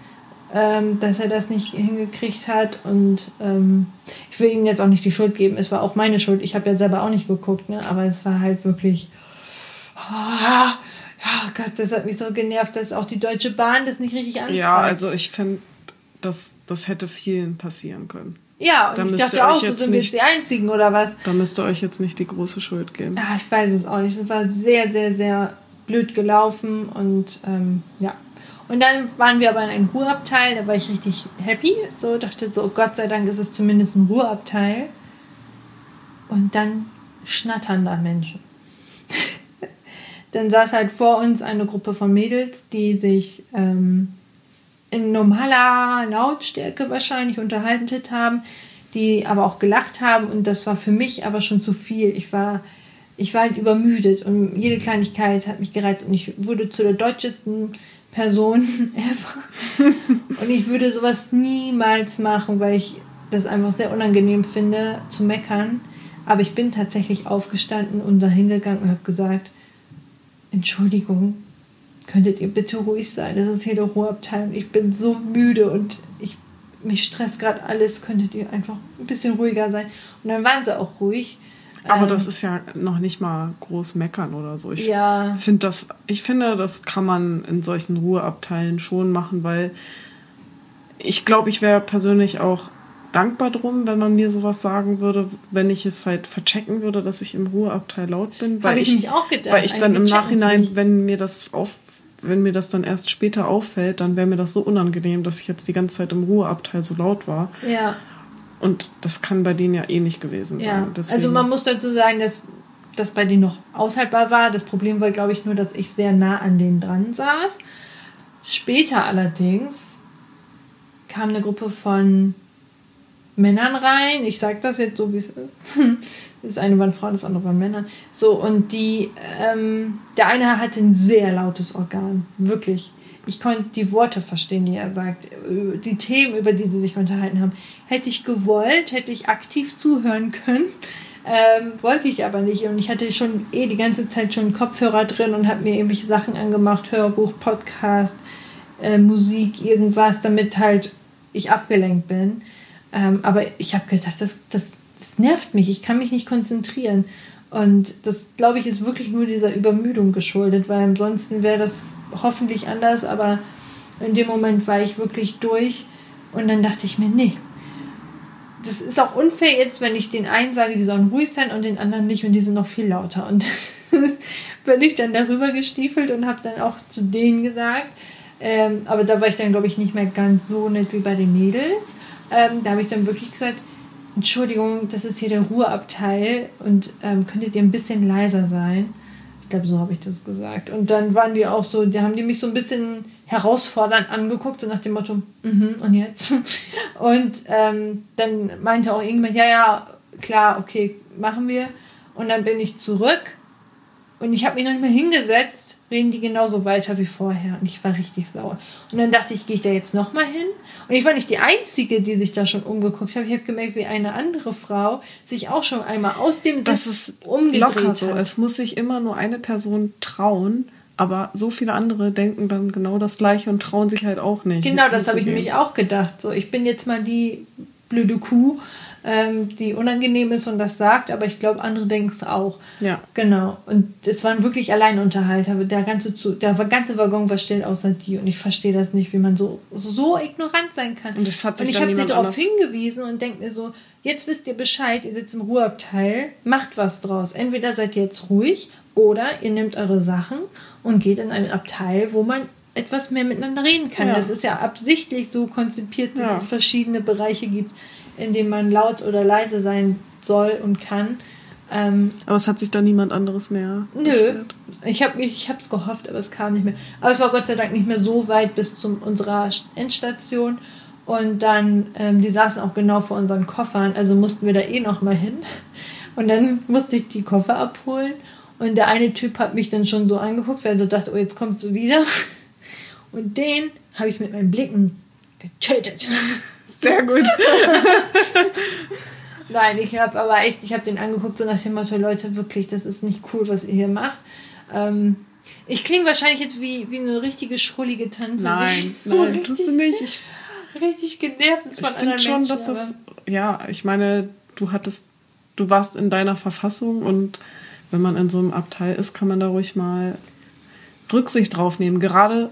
Speaker 1: ähm, dass er das nicht hingekriegt hat. Und ähm, ich will ihm jetzt auch nicht die Schuld geben. Es war auch meine Schuld. Ich habe ja selber auch nicht geguckt, ne? aber es war halt wirklich. Oh, oh Gott, das hat mich so genervt, dass auch die Deutsche Bahn das nicht richtig
Speaker 2: anzeigt. Ja, also ich finde, das, das hätte vielen passieren können.
Speaker 1: Ja, und da ich dachte auch, so sind wir jetzt die Einzigen oder was?
Speaker 2: Da müsste euch jetzt nicht die große Schuld geben.
Speaker 1: Ja, ich weiß es auch nicht. Es war sehr, sehr, sehr blöd gelaufen und ähm, ja. Und dann waren wir aber in einem Ruheabteil, da war ich richtig happy. So dachte so, Gott sei Dank ist es zumindest ein Ruheabteil. Und dann schnattern da Menschen. dann saß halt vor uns eine Gruppe von Mädels, die sich ähm, in normaler Lautstärke wahrscheinlich unterhalten haben, die aber auch gelacht haben und das war für mich aber schon zu viel. Ich war ich war halt übermüdet und jede Kleinigkeit hat mich gereizt und ich wurde zu der deutschesten Person ever. und ich würde sowas niemals machen, weil ich das einfach sehr unangenehm finde, zu meckern. Aber ich bin tatsächlich aufgestanden und dahin gegangen und habe gesagt, Entschuldigung, könntet ihr bitte ruhig sein? Das ist hier der Ruheabteilung. Ich bin so müde und ich, mich stresst gerade alles. Könntet ihr einfach ein bisschen ruhiger sein? Und dann waren sie auch ruhig.
Speaker 2: Aber ähm, das ist ja noch nicht mal groß meckern oder so. Ich ja. finde das, ich finde, das kann man in solchen Ruheabteilen schon machen, weil ich glaube, ich wäre persönlich auch dankbar drum, wenn man mir sowas sagen würde, wenn ich es halt verchecken würde, dass ich im Ruheabteil laut bin. Weil ich, ich mich auch gedacht. Weil ich dann im Nachhinein, wenn mir das auf, wenn mir das dann erst später auffällt, dann wäre mir das so unangenehm, dass ich jetzt die ganze Zeit im Ruheabteil so laut war.
Speaker 1: Ja.
Speaker 2: Und das kann bei denen ja eh nicht gewesen sein.
Speaker 1: Ja. Also man muss dazu sagen, dass das bei denen noch aushaltbar war. Das Problem war, glaube ich, nur, dass ich sehr nah an denen dran saß. Später allerdings kam eine Gruppe von Männern rein. Ich sage das jetzt so, wie es ist. Das eine waren Frauen, das andere waren Männer. So, und die, ähm, der eine hatte ein sehr lautes Organ. Wirklich. Ich konnte die Worte verstehen, die er sagt. Die Themen, über die sie sich unterhalten haben. Hätte ich gewollt, hätte ich aktiv zuhören können. Ähm, wollte ich aber nicht. Und ich hatte schon eh die ganze Zeit schon Kopfhörer drin und habe mir irgendwelche Sachen angemacht, Hörbuch, Podcast, äh, Musik, irgendwas, damit halt ich abgelenkt bin. Ähm, aber ich habe gedacht, das, das, das nervt mich, ich kann mich nicht konzentrieren. Und das, glaube ich, ist wirklich nur dieser Übermüdung geschuldet, weil ansonsten wäre das hoffentlich anders, aber in dem Moment war ich wirklich durch und dann dachte ich mir, nee, das ist auch unfair jetzt, wenn ich den einen sage, die sollen ruhig sein und den anderen nicht und die sind noch viel lauter. Und bin ich dann darüber gestiefelt und habe dann auch zu denen gesagt, ähm, aber da war ich dann, glaube ich, nicht mehr ganz so nett wie bei den Mädels. Ähm, da habe ich dann wirklich gesagt, Entschuldigung, das ist hier der Ruheabteil und ähm, könntet ihr ein bisschen leiser sein? Ich glaube, so habe ich das gesagt. Und dann waren die auch so, die haben die mich so ein bisschen herausfordernd angeguckt, so nach dem Motto, mhm, und jetzt? Und ähm, dann meinte auch irgendjemand, ja, ja, klar, okay, machen wir. Und dann bin ich zurück und ich habe mich noch nicht mehr hingesetzt, reden die genauso weiter wie vorher. Und ich war richtig sauer. Und dann dachte ich, gehe ich da jetzt nochmal hin? Und ich war nicht die Einzige, die sich da schon umgeguckt hat. Ich habe gemerkt, wie eine andere Frau sich auch schon einmal aus dem
Speaker 2: Sitz das ist umgedreht locker so. hat. Es muss sich immer nur eine Person trauen. Aber so viele andere denken dann genau das Gleiche und trauen sich halt auch nicht.
Speaker 1: Genau, das habe ich nämlich auch gedacht. So, ich bin jetzt mal die blöde Kuh, ähm, die unangenehm ist und das sagt, aber ich glaube, andere denken es auch. Ja. Genau. Und es waren wirklich Alleinunterhalter. Der ganze, der ganze Waggon war still außer die und ich verstehe das nicht, wie man so, so ignorant sein kann. Und, das hat sich und ich habe sie darauf hingewiesen und denke mir so, jetzt wisst ihr Bescheid, ihr sitzt im Ruheabteil, macht was draus. Entweder seid ihr jetzt ruhig oder ihr nehmt eure Sachen und geht in ein Abteil, wo man etwas mehr miteinander reden kann. Ja. Das ist ja absichtlich so konzipiert, dass ja. es verschiedene Bereiche gibt, in denen man laut oder leise sein soll und kann. Ähm,
Speaker 2: aber es hat sich da niemand anderes mehr.
Speaker 1: Nö. Beschwert. Ich habe ich es gehofft, aber es kam nicht mehr. Aber es war Gott sei Dank nicht mehr so weit bis zu unserer Endstation. Und dann, ähm, die saßen auch genau vor unseren Koffern, also mussten wir da eh noch mal hin. Und dann musste ich die Koffer abholen. Und der eine Typ hat mich dann schon so angeguckt, weil er so dachte, oh, jetzt kommt sie wieder. Und den habe ich mit meinen Blicken getötet. Sehr gut. Nein, ich habe aber echt, ich habe den angeguckt, so nach dem Motto, Leute, wirklich, das ist nicht cool, was ihr hier macht. Ähm, ich klinge wahrscheinlich jetzt wie, wie eine richtige schrullige Tante. Nein, nein, tust du nicht. Ich, richtig genervt
Speaker 2: ist von ich anderen schon, Menschen. Dass das, ja, ich meine, du hattest, du warst in deiner Verfassung und wenn man in so einem Abteil ist, kann man da ruhig mal Rücksicht drauf nehmen. Gerade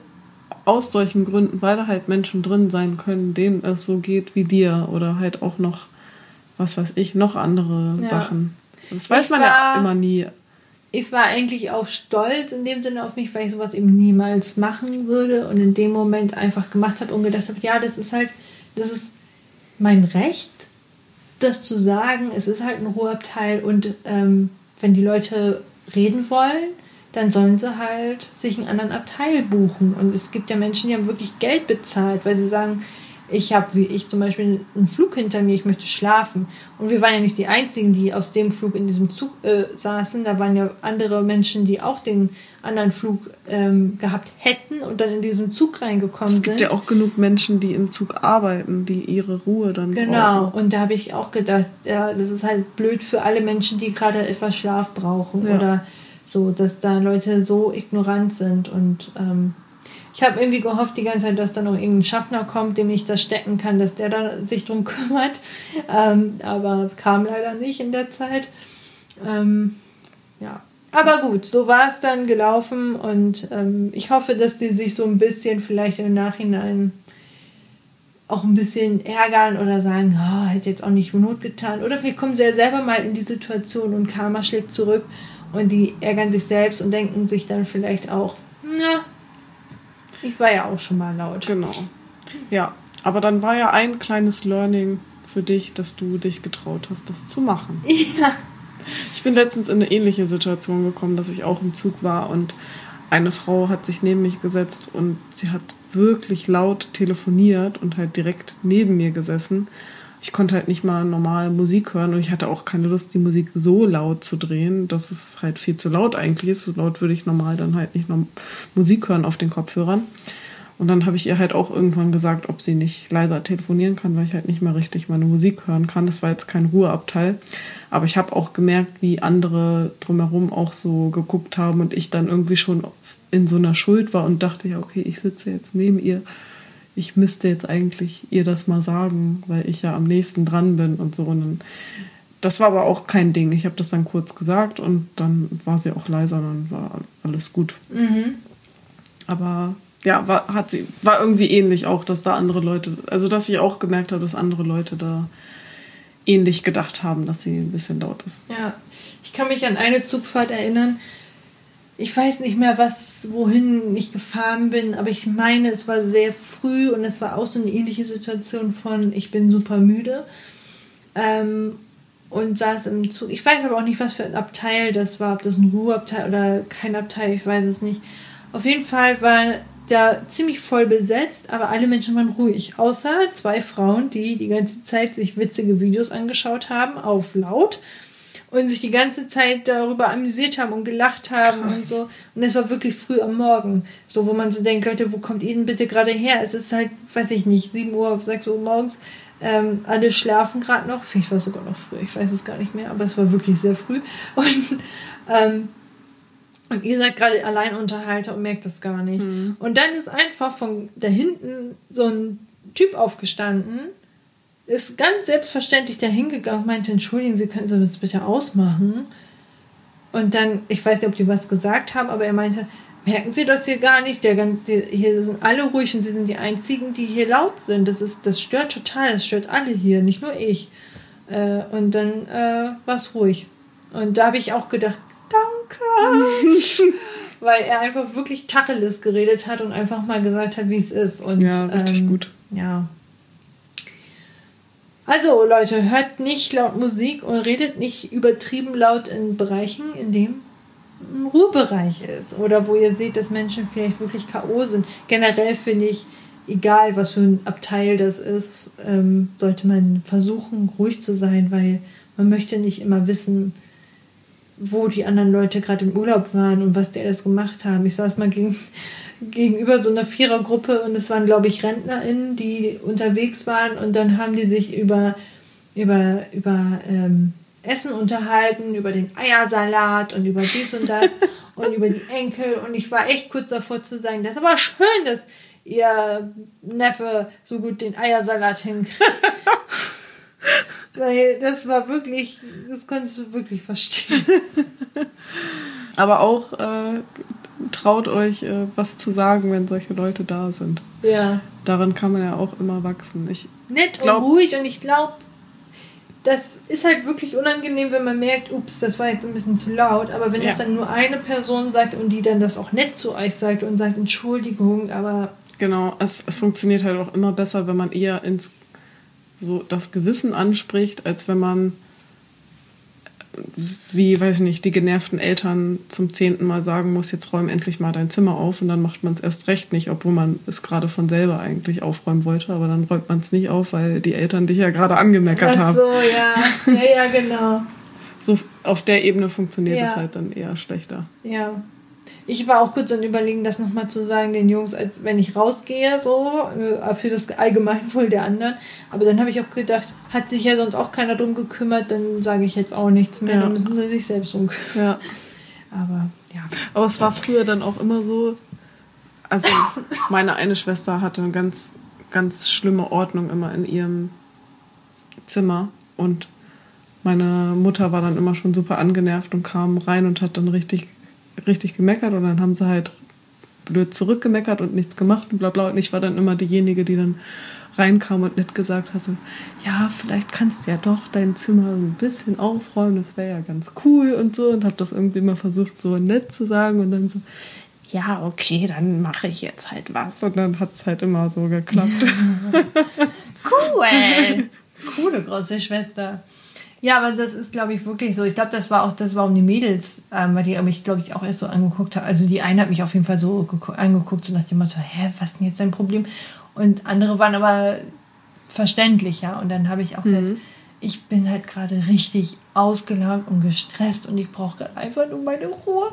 Speaker 2: aus solchen Gründen, weil da halt Menschen drin sein können, denen es so geht wie dir oder halt auch noch, was weiß ich, noch andere ja. Sachen. Das weiß ich man war, ja
Speaker 1: immer nie. Ich war eigentlich auch stolz in dem Sinne auf mich, weil ich sowas eben niemals machen würde und in dem Moment einfach gemacht habe und gedacht habe, ja, das ist halt, das ist mein Recht, das zu sagen. Es ist halt ein Ruheabteil und ähm, wenn die Leute reden wollen, dann sollen sie halt sich einen anderen Abteil buchen. Und es gibt ja Menschen, die haben wirklich Geld bezahlt, weil sie sagen, ich habe, wie ich zum Beispiel, einen Flug hinter mir, ich möchte schlafen. Und wir waren ja nicht die Einzigen, die aus dem Flug in diesem Zug äh, saßen. Da waren ja andere Menschen, die auch den anderen Flug ähm, gehabt hätten und dann in diesen Zug reingekommen sind.
Speaker 2: Es gibt sind. ja auch genug Menschen, die im Zug arbeiten, die ihre Ruhe dann
Speaker 1: Genau, brauchen. und da habe ich auch gedacht, ja, das ist halt blöd für alle Menschen, die gerade etwas Schlaf brauchen ja. oder so, dass da Leute so ignorant sind und ähm, ich habe irgendwie gehofft die ganze Zeit, dass da noch irgendein Schaffner kommt, dem ich das stecken kann, dass der da sich drum kümmert. Ähm, aber kam leider nicht in der Zeit. Ähm, ja. Aber gut, so war es dann gelaufen und ähm, ich hoffe, dass die sich so ein bisschen vielleicht im Nachhinein auch ein bisschen ärgern oder sagen, oh, hätte jetzt auch nicht Not getan. Oder vielleicht kommen ja selber mal in die Situation und Karma schlägt zurück und die ärgern sich selbst und denken sich dann vielleicht auch, na, Ich war ja auch schon mal laut.
Speaker 2: Genau. Ja, aber dann war ja ein kleines Learning für dich, dass du dich getraut hast, das zu machen.
Speaker 1: Ja.
Speaker 2: Ich bin letztens in eine ähnliche Situation gekommen, dass ich auch im Zug war und eine Frau hat sich neben mich gesetzt und sie hat wirklich laut telefoniert und halt direkt neben mir gesessen. Ich konnte halt nicht mal normal Musik hören und ich hatte auch keine Lust, die Musik so laut zu drehen, dass es halt viel zu laut eigentlich ist. So laut würde ich normal dann halt nicht noch Musik hören auf den Kopfhörern. Und dann habe ich ihr halt auch irgendwann gesagt, ob sie nicht leiser telefonieren kann, weil ich halt nicht mehr richtig meine Musik hören kann. Das war jetzt kein Ruheabteil. Aber ich habe auch gemerkt, wie andere drumherum auch so geguckt haben und ich dann irgendwie schon in so einer Schuld war und dachte, ja, okay, ich sitze jetzt neben ihr. Ich müsste jetzt eigentlich ihr das mal sagen, weil ich ja am nächsten dran bin und so. Und dann, das war aber auch kein Ding. Ich habe das dann kurz gesagt und dann war sie auch leiser und dann war alles gut.
Speaker 1: Mhm.
Speaker 2: Aber ja, war, hat sie, war irgendwie ähnlich auch, dass da andere Leute, also dass ich auch gemerkt habe, dass andere Leute da ähnlich gedacht haben, dass sie ein bisschen laut ist.
Speaker 1: Ja, ich kann mich an eine Zugfahrt erinnern. Ich weiß nicht mehr, was, wohin ich gefahren bin, aber ich meine, es war sehr früh und es war auch so eine ähnliche Situation von, ich bin super müde. Ähm, und saß im Zug. Ich weiß aber auch nicht, was für ein Abteil das war, ob das ein Ruheabteil oder kein Abteil, ich weiß es nicht. Auf jeden Fall war da ziemlich voll besetzt, aber alle Menschen waren ruhig. Außer zwei Frauen, die die ganze Zeit sich witzige Videos angeschaut haben, auf laut. Und sich die ganze Zeit darüber amüsiert haben und gelacht haben Krass. und so. Und es war wirklich früh am Morgen. So, wo man so denkt, Leute, wo kommt ihr denn bitte gerade her? Es ist halt, weiß ich nicht, 7 Uhr, 6 Uhr morgens. Ähm, alle schlafen gerade noch. Vielleicht war es sogar noch früh, ich weiß es gar nicht mehr, aber es war wirklich sehr früh. Und ähm, und ihr seid gerade Alleinunterhalter und merkt das gar nicht. Mhm. Und dann ist einfach von da hinten so ein Typ aufgestanden, ist ganz selbstverständlich da hingegangen und meinte, entschuldigen Sie, können Sie das bitte ausmachen? Und dann, ich weiß nicht, ob die was gesagt haben, aber er meinte, merken Sie das hier gar nicht? Der ganze, hier sind alle ruhig und Sie sind die Einzigen, die hier laut sind. Das, ist, das stört total, das stört alle hier, nicht nur ich. Äh, und dann äh, war es ruhig. Und da habe ich auch gedacht, danke. Weil er einfach wirklich Tacheles geredet hat und einfach mal gesagt hat, wie es ist. Und,
Speaker 2: ja, richtig ähm, gut.
Speaker 1: Ja. Also Leute, hört nicht laut Musik und redet nicht übertrieben laut in Bereichen, in dem ein Ruhebereich ist. Oder wo ihr seht, dass Menschen vielleicht wirklich K.O. sind. Generell finde ich, egal was für ein Abteil das ist, ähm, sollte man versuchen, ruhig zu sein, weil man möchte nicht immer wissen, wo die anderen Leute gerade im Urlaub waren und was die alles gemacht haben. Ich saß mal gegen, gegenüber so einer Vierergruppe und es waren, glaube ich, RentnerInnen, die unterwegs waren und dann haben die sich über, über, über ähm, Essen unterhalten, über den Eiersalat und über dies und das und über die Enkel und ich war echt kurz davor zu sagen, das ist aber schön, dass ihr Neffe so gut den Eiersalat hinkriegt. Weil das war wirklich, das konntest du wirklich verstehen.
Speaker 2: Aber auch äh, traut euch, äh, was zu sagen, wenn solche Leute da sind.
Speaker 1: Ja.
Speaker 2: Daran kann man ja auch immer wachsen. Ich
Speaker 1: Nett glaub, und ruhig und ich glaube, das ist halt wirklich unangenehm, wenn man merkt, ups, das war jetzt ein bisschen zu laut. Aber wenn ja. das dann nur eine Person sagt und die dann das auch nett zu euch sagt und sagt, Entschuldigung, aber.
Speaker 2: Genau, es, es funktioniert halt auch immer besser, wenn man eher ins so das Gewissen anspricht, als wenn man, wie, weiß ich nicht, die genervten Eltern zum zehnten Mal sagen muss, jetzt räum endlich mal dein Zimmer auf und dann macht man es erst recht nicht, obwohl man es gerade von selber eigentlich aufräumen wollte, aber dann räumt man es nicht auf, weil die Eltern dich ja gerade angemeckert haben.
Speaker 1: Ach so, ja. Ja, ja, genau.
Speaker 2: so auf der Ebene funktioniert es halt dann eher schlechter.
Speaker 1: Ja ich war auch kurz an überlegen, das nochmal zu sagen, den Jungs, als wenn ich rausgehe, so, äh, für das Allgemeinwohl der anderen. Aber dann habe ich auch gedacht, hat sich ja sonst auch keiner drum gekümmert, dann sage ich jetzt auch nichts mehr, ja. dann müssen sie sich selbst drum kümmern. Ja. Aber, ja.
Speaker 2: Aber es war früher dann auch immer so, also meine eine Schwester hatte eine ganz, ganz schlimme Ordnung immer in ihrem Zimmer und meine Mutter war dann immer schon super angenervt und kam rein und hat dann richtig richtig gemeckert und dann haben sie halt blöd zurückgemeckert und nichts gemacht und bla bla. Und ich war dann immer diejenige, die dann reinkam und nett gesagt hat, so, ja, vielleicht kannst du ja doch dein Zimmer ein bisschen aufräumen, das wäre ja ganz cool und so. Und habe das irgendwie immer versucht, so nett zu sagen und dann so, ja, okay, dann mache ich jetzt halt was. Und dann hat es halt immer so geklappt.
Speaker 1: cool. Coole große Schwester. Ja, aber das ist, glaube ich, wirklich so. Ich glaube, das war auch das, warum die Mädels, ähm, weil die mich, glaube ich, auch erst so angeguckt haben. Also die eine hat mich auf jeden Fall so angeguckt, so nach dem Motto, hä, was ist denn jetzt dein Problem? Und andere waren aber verständlicher. Und dann habe ich auch mhm. gedacht, ich bin halt gerade richtig ausgelaugt und gestresst und ich brauche gerade einfach nur meine Ruhe.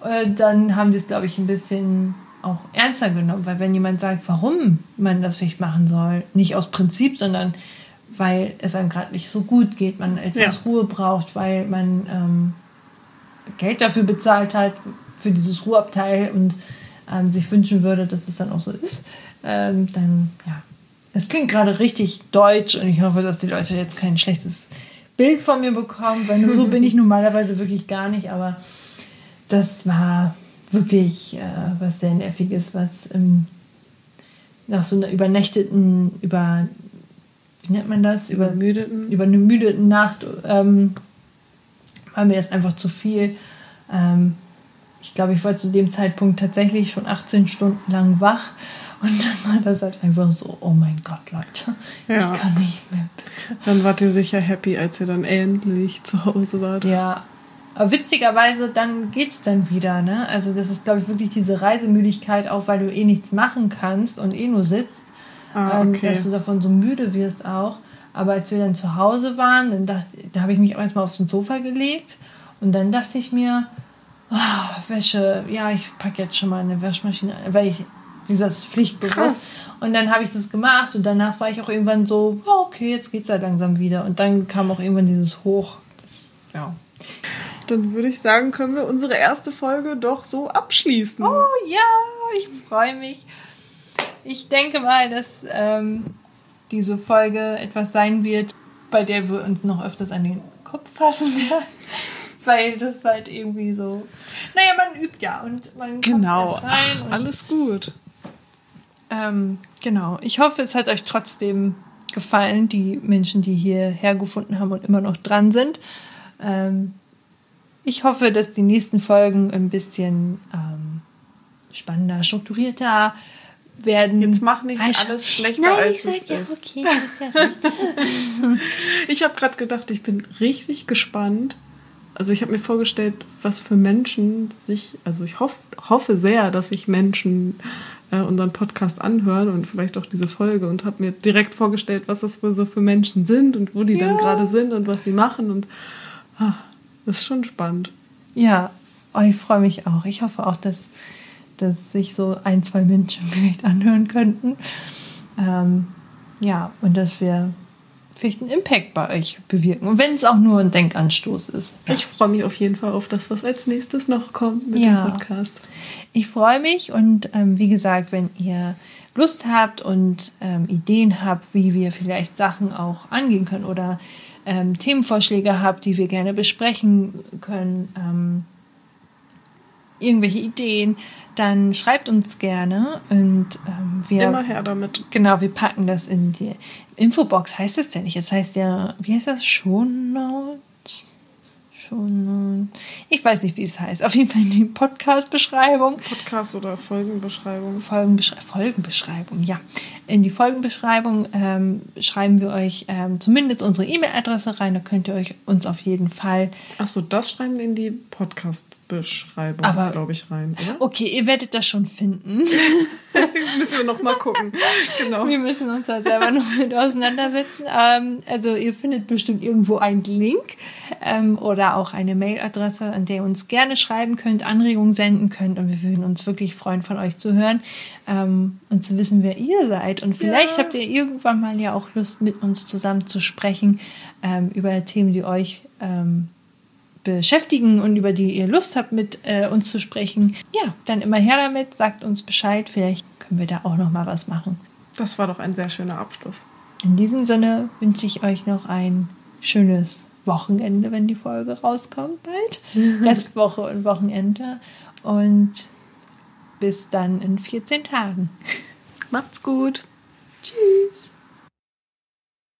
Speaker 1: Und dann haben die es, glaube ich, ein bisschen auch ernster genommen, weil wenn jemand sagt, warum man das vielleicht machen soll, nicht aus Prinzip, sondern weil es einem gerade nicht so gut geht, man etwas ja. Ruhe braucht, weil man ähm, Geld dafür bezahlt hat, für dieses Ruheabteil und ähm, sich wünschen würde, dass es dann auch so ist, ähm, dann ja, es klingt gerade richtig deutsch und ich hoffe, dass die Leute jetzt kein schlechtes Bild von mir bekommen, weil nur so bin ich normalerweise wirklich gar nicht, aber das war wirklich äh, was sehr Nerviges, was ähm, nach so einer übernächteten, über, wie nennt man das? Über,
Speaker 2: Übermüdeten.
Speaker 1: über eine müde Nacht ähm, war mir das einfach zu viel. Ähm, ich glaube, ich war zu dem Zeitpunkt tatsächlich schon 18 Stunden lang wach und dann war das halt einfach so, oh mein Gott, Leute, ja. ich kann nicht mehr, bitte.
Speaker 2: Dann wart ihr sicher happy, als ihr dann endlich zu Hause wart.
Speaker 1: Ja, aber witzigerweise, dann geht's dann wieder, ne? Also das ist, glaube ich, wirklich diese Reisemüdigkeit, auch weil du eh nichts machen kannst und eh nur sitzt, ah, ähm, okay. ähm, dass du davon so müde wirst auch. Aber als wir dann zu Hause waren, dann dachte, da habe ich mich auch erstmal aufs Sofa gelegt und dann dachte ich mir, oh, Wäsche, ja, ich packe jetzt schon mal eine Waschmaschine, weil ich dieses Pflichtbewusst. Und dann habe ich das gemacht und danach war ich auch irgendwann so, oh, okay, jetzt geht's halt langsam wieder. Und dann kam auch irgendwann dieses Hoch. Das, ja.
Speaker 2: Dann würde ich sagen, können wir unsere erste Folge doch so abschließen.
Speaker 1: Oh ja, ich freue mich. Ich denke mal, dass ähm, diese Folge etwas sein wird, bei der wir uns noch öfters an den Kopf fassen werden. Weil das halt irgendwie so. Naja, man übt ja und man
Speaker 2: genau. Ach, alles gut.
Speaker 1: Ähm, genau. Ich hoffe, es hat euch trotzdem gefallen, die Menschen, die hierher gefunden haben und immer noch dran sind. Ähm, ich hoffe, dass die nächsten Folgen ein bisschen ähm, spannender, strukturierter werden.
Speaker 2: Jetzt mach nicht alles schlechter Nein, als es ja, ist. Okay, ich habe gerade gedacht, ich bin richtig gespannt. Also ich habe mir vorgestellt, was für Menschen sich, also ich hoff, hoffe sehr, dass sich Menschen äh, unseren Podcast anhören und vielleicht auch diese Folge und habe mir direkt vorgestellt, was das wohl so für Menschen sind und wo die ja. dann gerade sind und was sie machen. Und ach, das ist schon spannend.
Speaker 1: Ja, oh, ich freue mich auch. Ich hoffe auch, dass, dass sich so ein, zwei Menschen vielleicht anhören könnten. Ähm, ja, und dass wir vielleicht einen Impact bei euch bewirken. Und wenn es auch nur ein Denkanstoß ist.
Speaker 2: Ja. Ich freue mich auf jeden Fall auf das, was als nächstes noch kommt mit ja. dem Podcast.
Speaker 1: Ich freue mich und ähm, wie gesagt, wenn ihr Lust habt und ähm, Ideen habt, wie wir vielleicht Sachen auch angehen können oder ähm, Themenvorschläge habt, die wir gerne besprechen können, ähm, irgendwelche Ideen, dann schreibt uns gerne und ähm, wir
Speaker 2: immer her damit.
Speaker 1: Genau, wir packen das in die Infobox. Heißt das ja nicht? Es heißt ja, wie heißt das? Shownotes? Schon. Ich weiß nicht, wie es heißt. Auf jeden Fall in die Podcast-Beschreibung.
Speaker 2: Podcast oder Folgenbeschreibung.
Speaker 1: Folgenbeschre Folgenbeschreibung, ja. In die Folgenbeschreibung ähm, schreiben wir euch ähm, zumindest unsere E-Mail-Adresse rein. Da könnt ihr euch uns auf jeden Fall.
Speaker 2: Achso, das schreiben wir in die Podcast. Beschreibung, glaube ich, rein, oder?
Speaker 1: Okay, ihr werdet das schon finden.
Speaker 2: müssen wir noch mal gucken.
Speaker 1: Genau. Wir müssen uns da selber noch mit auseinandersetzen. Ähm, also ihr findet bestimmt irgendwo einen Link ähm, oder auch eine Mailadresse, an der ihr uns gerne schreiben könnt, Anregungen senden könnt und wir würden uns wirklich freuen, von euch zu hören ähm, und zu wissen, wer ihr seid. Und vielleicht ja. habt ihr irgendwann mal ja auch Lust, mit uns zusammen zu sprechen ähm, über Themen, die euch ähm, beschäftigen und über die ihr Lust habt, mit äh, uns zu sprechen, ja, dann immer her damit, sagt uns Bescheid, vielleicht können wir da auch noch mal was machen.
Speaker 2: Das war doch ein sehr schöner Abschluss.
Speaker 1: In diesem Sinne wünsche ich euch noch ein schönes Wochenende, wenn die Folge rauskommt bald. Restwoche und Wochenende. Und bis dann in 14 Tagen.
Speaker 2: Macht's gut.
Speaker 1: Tschüss.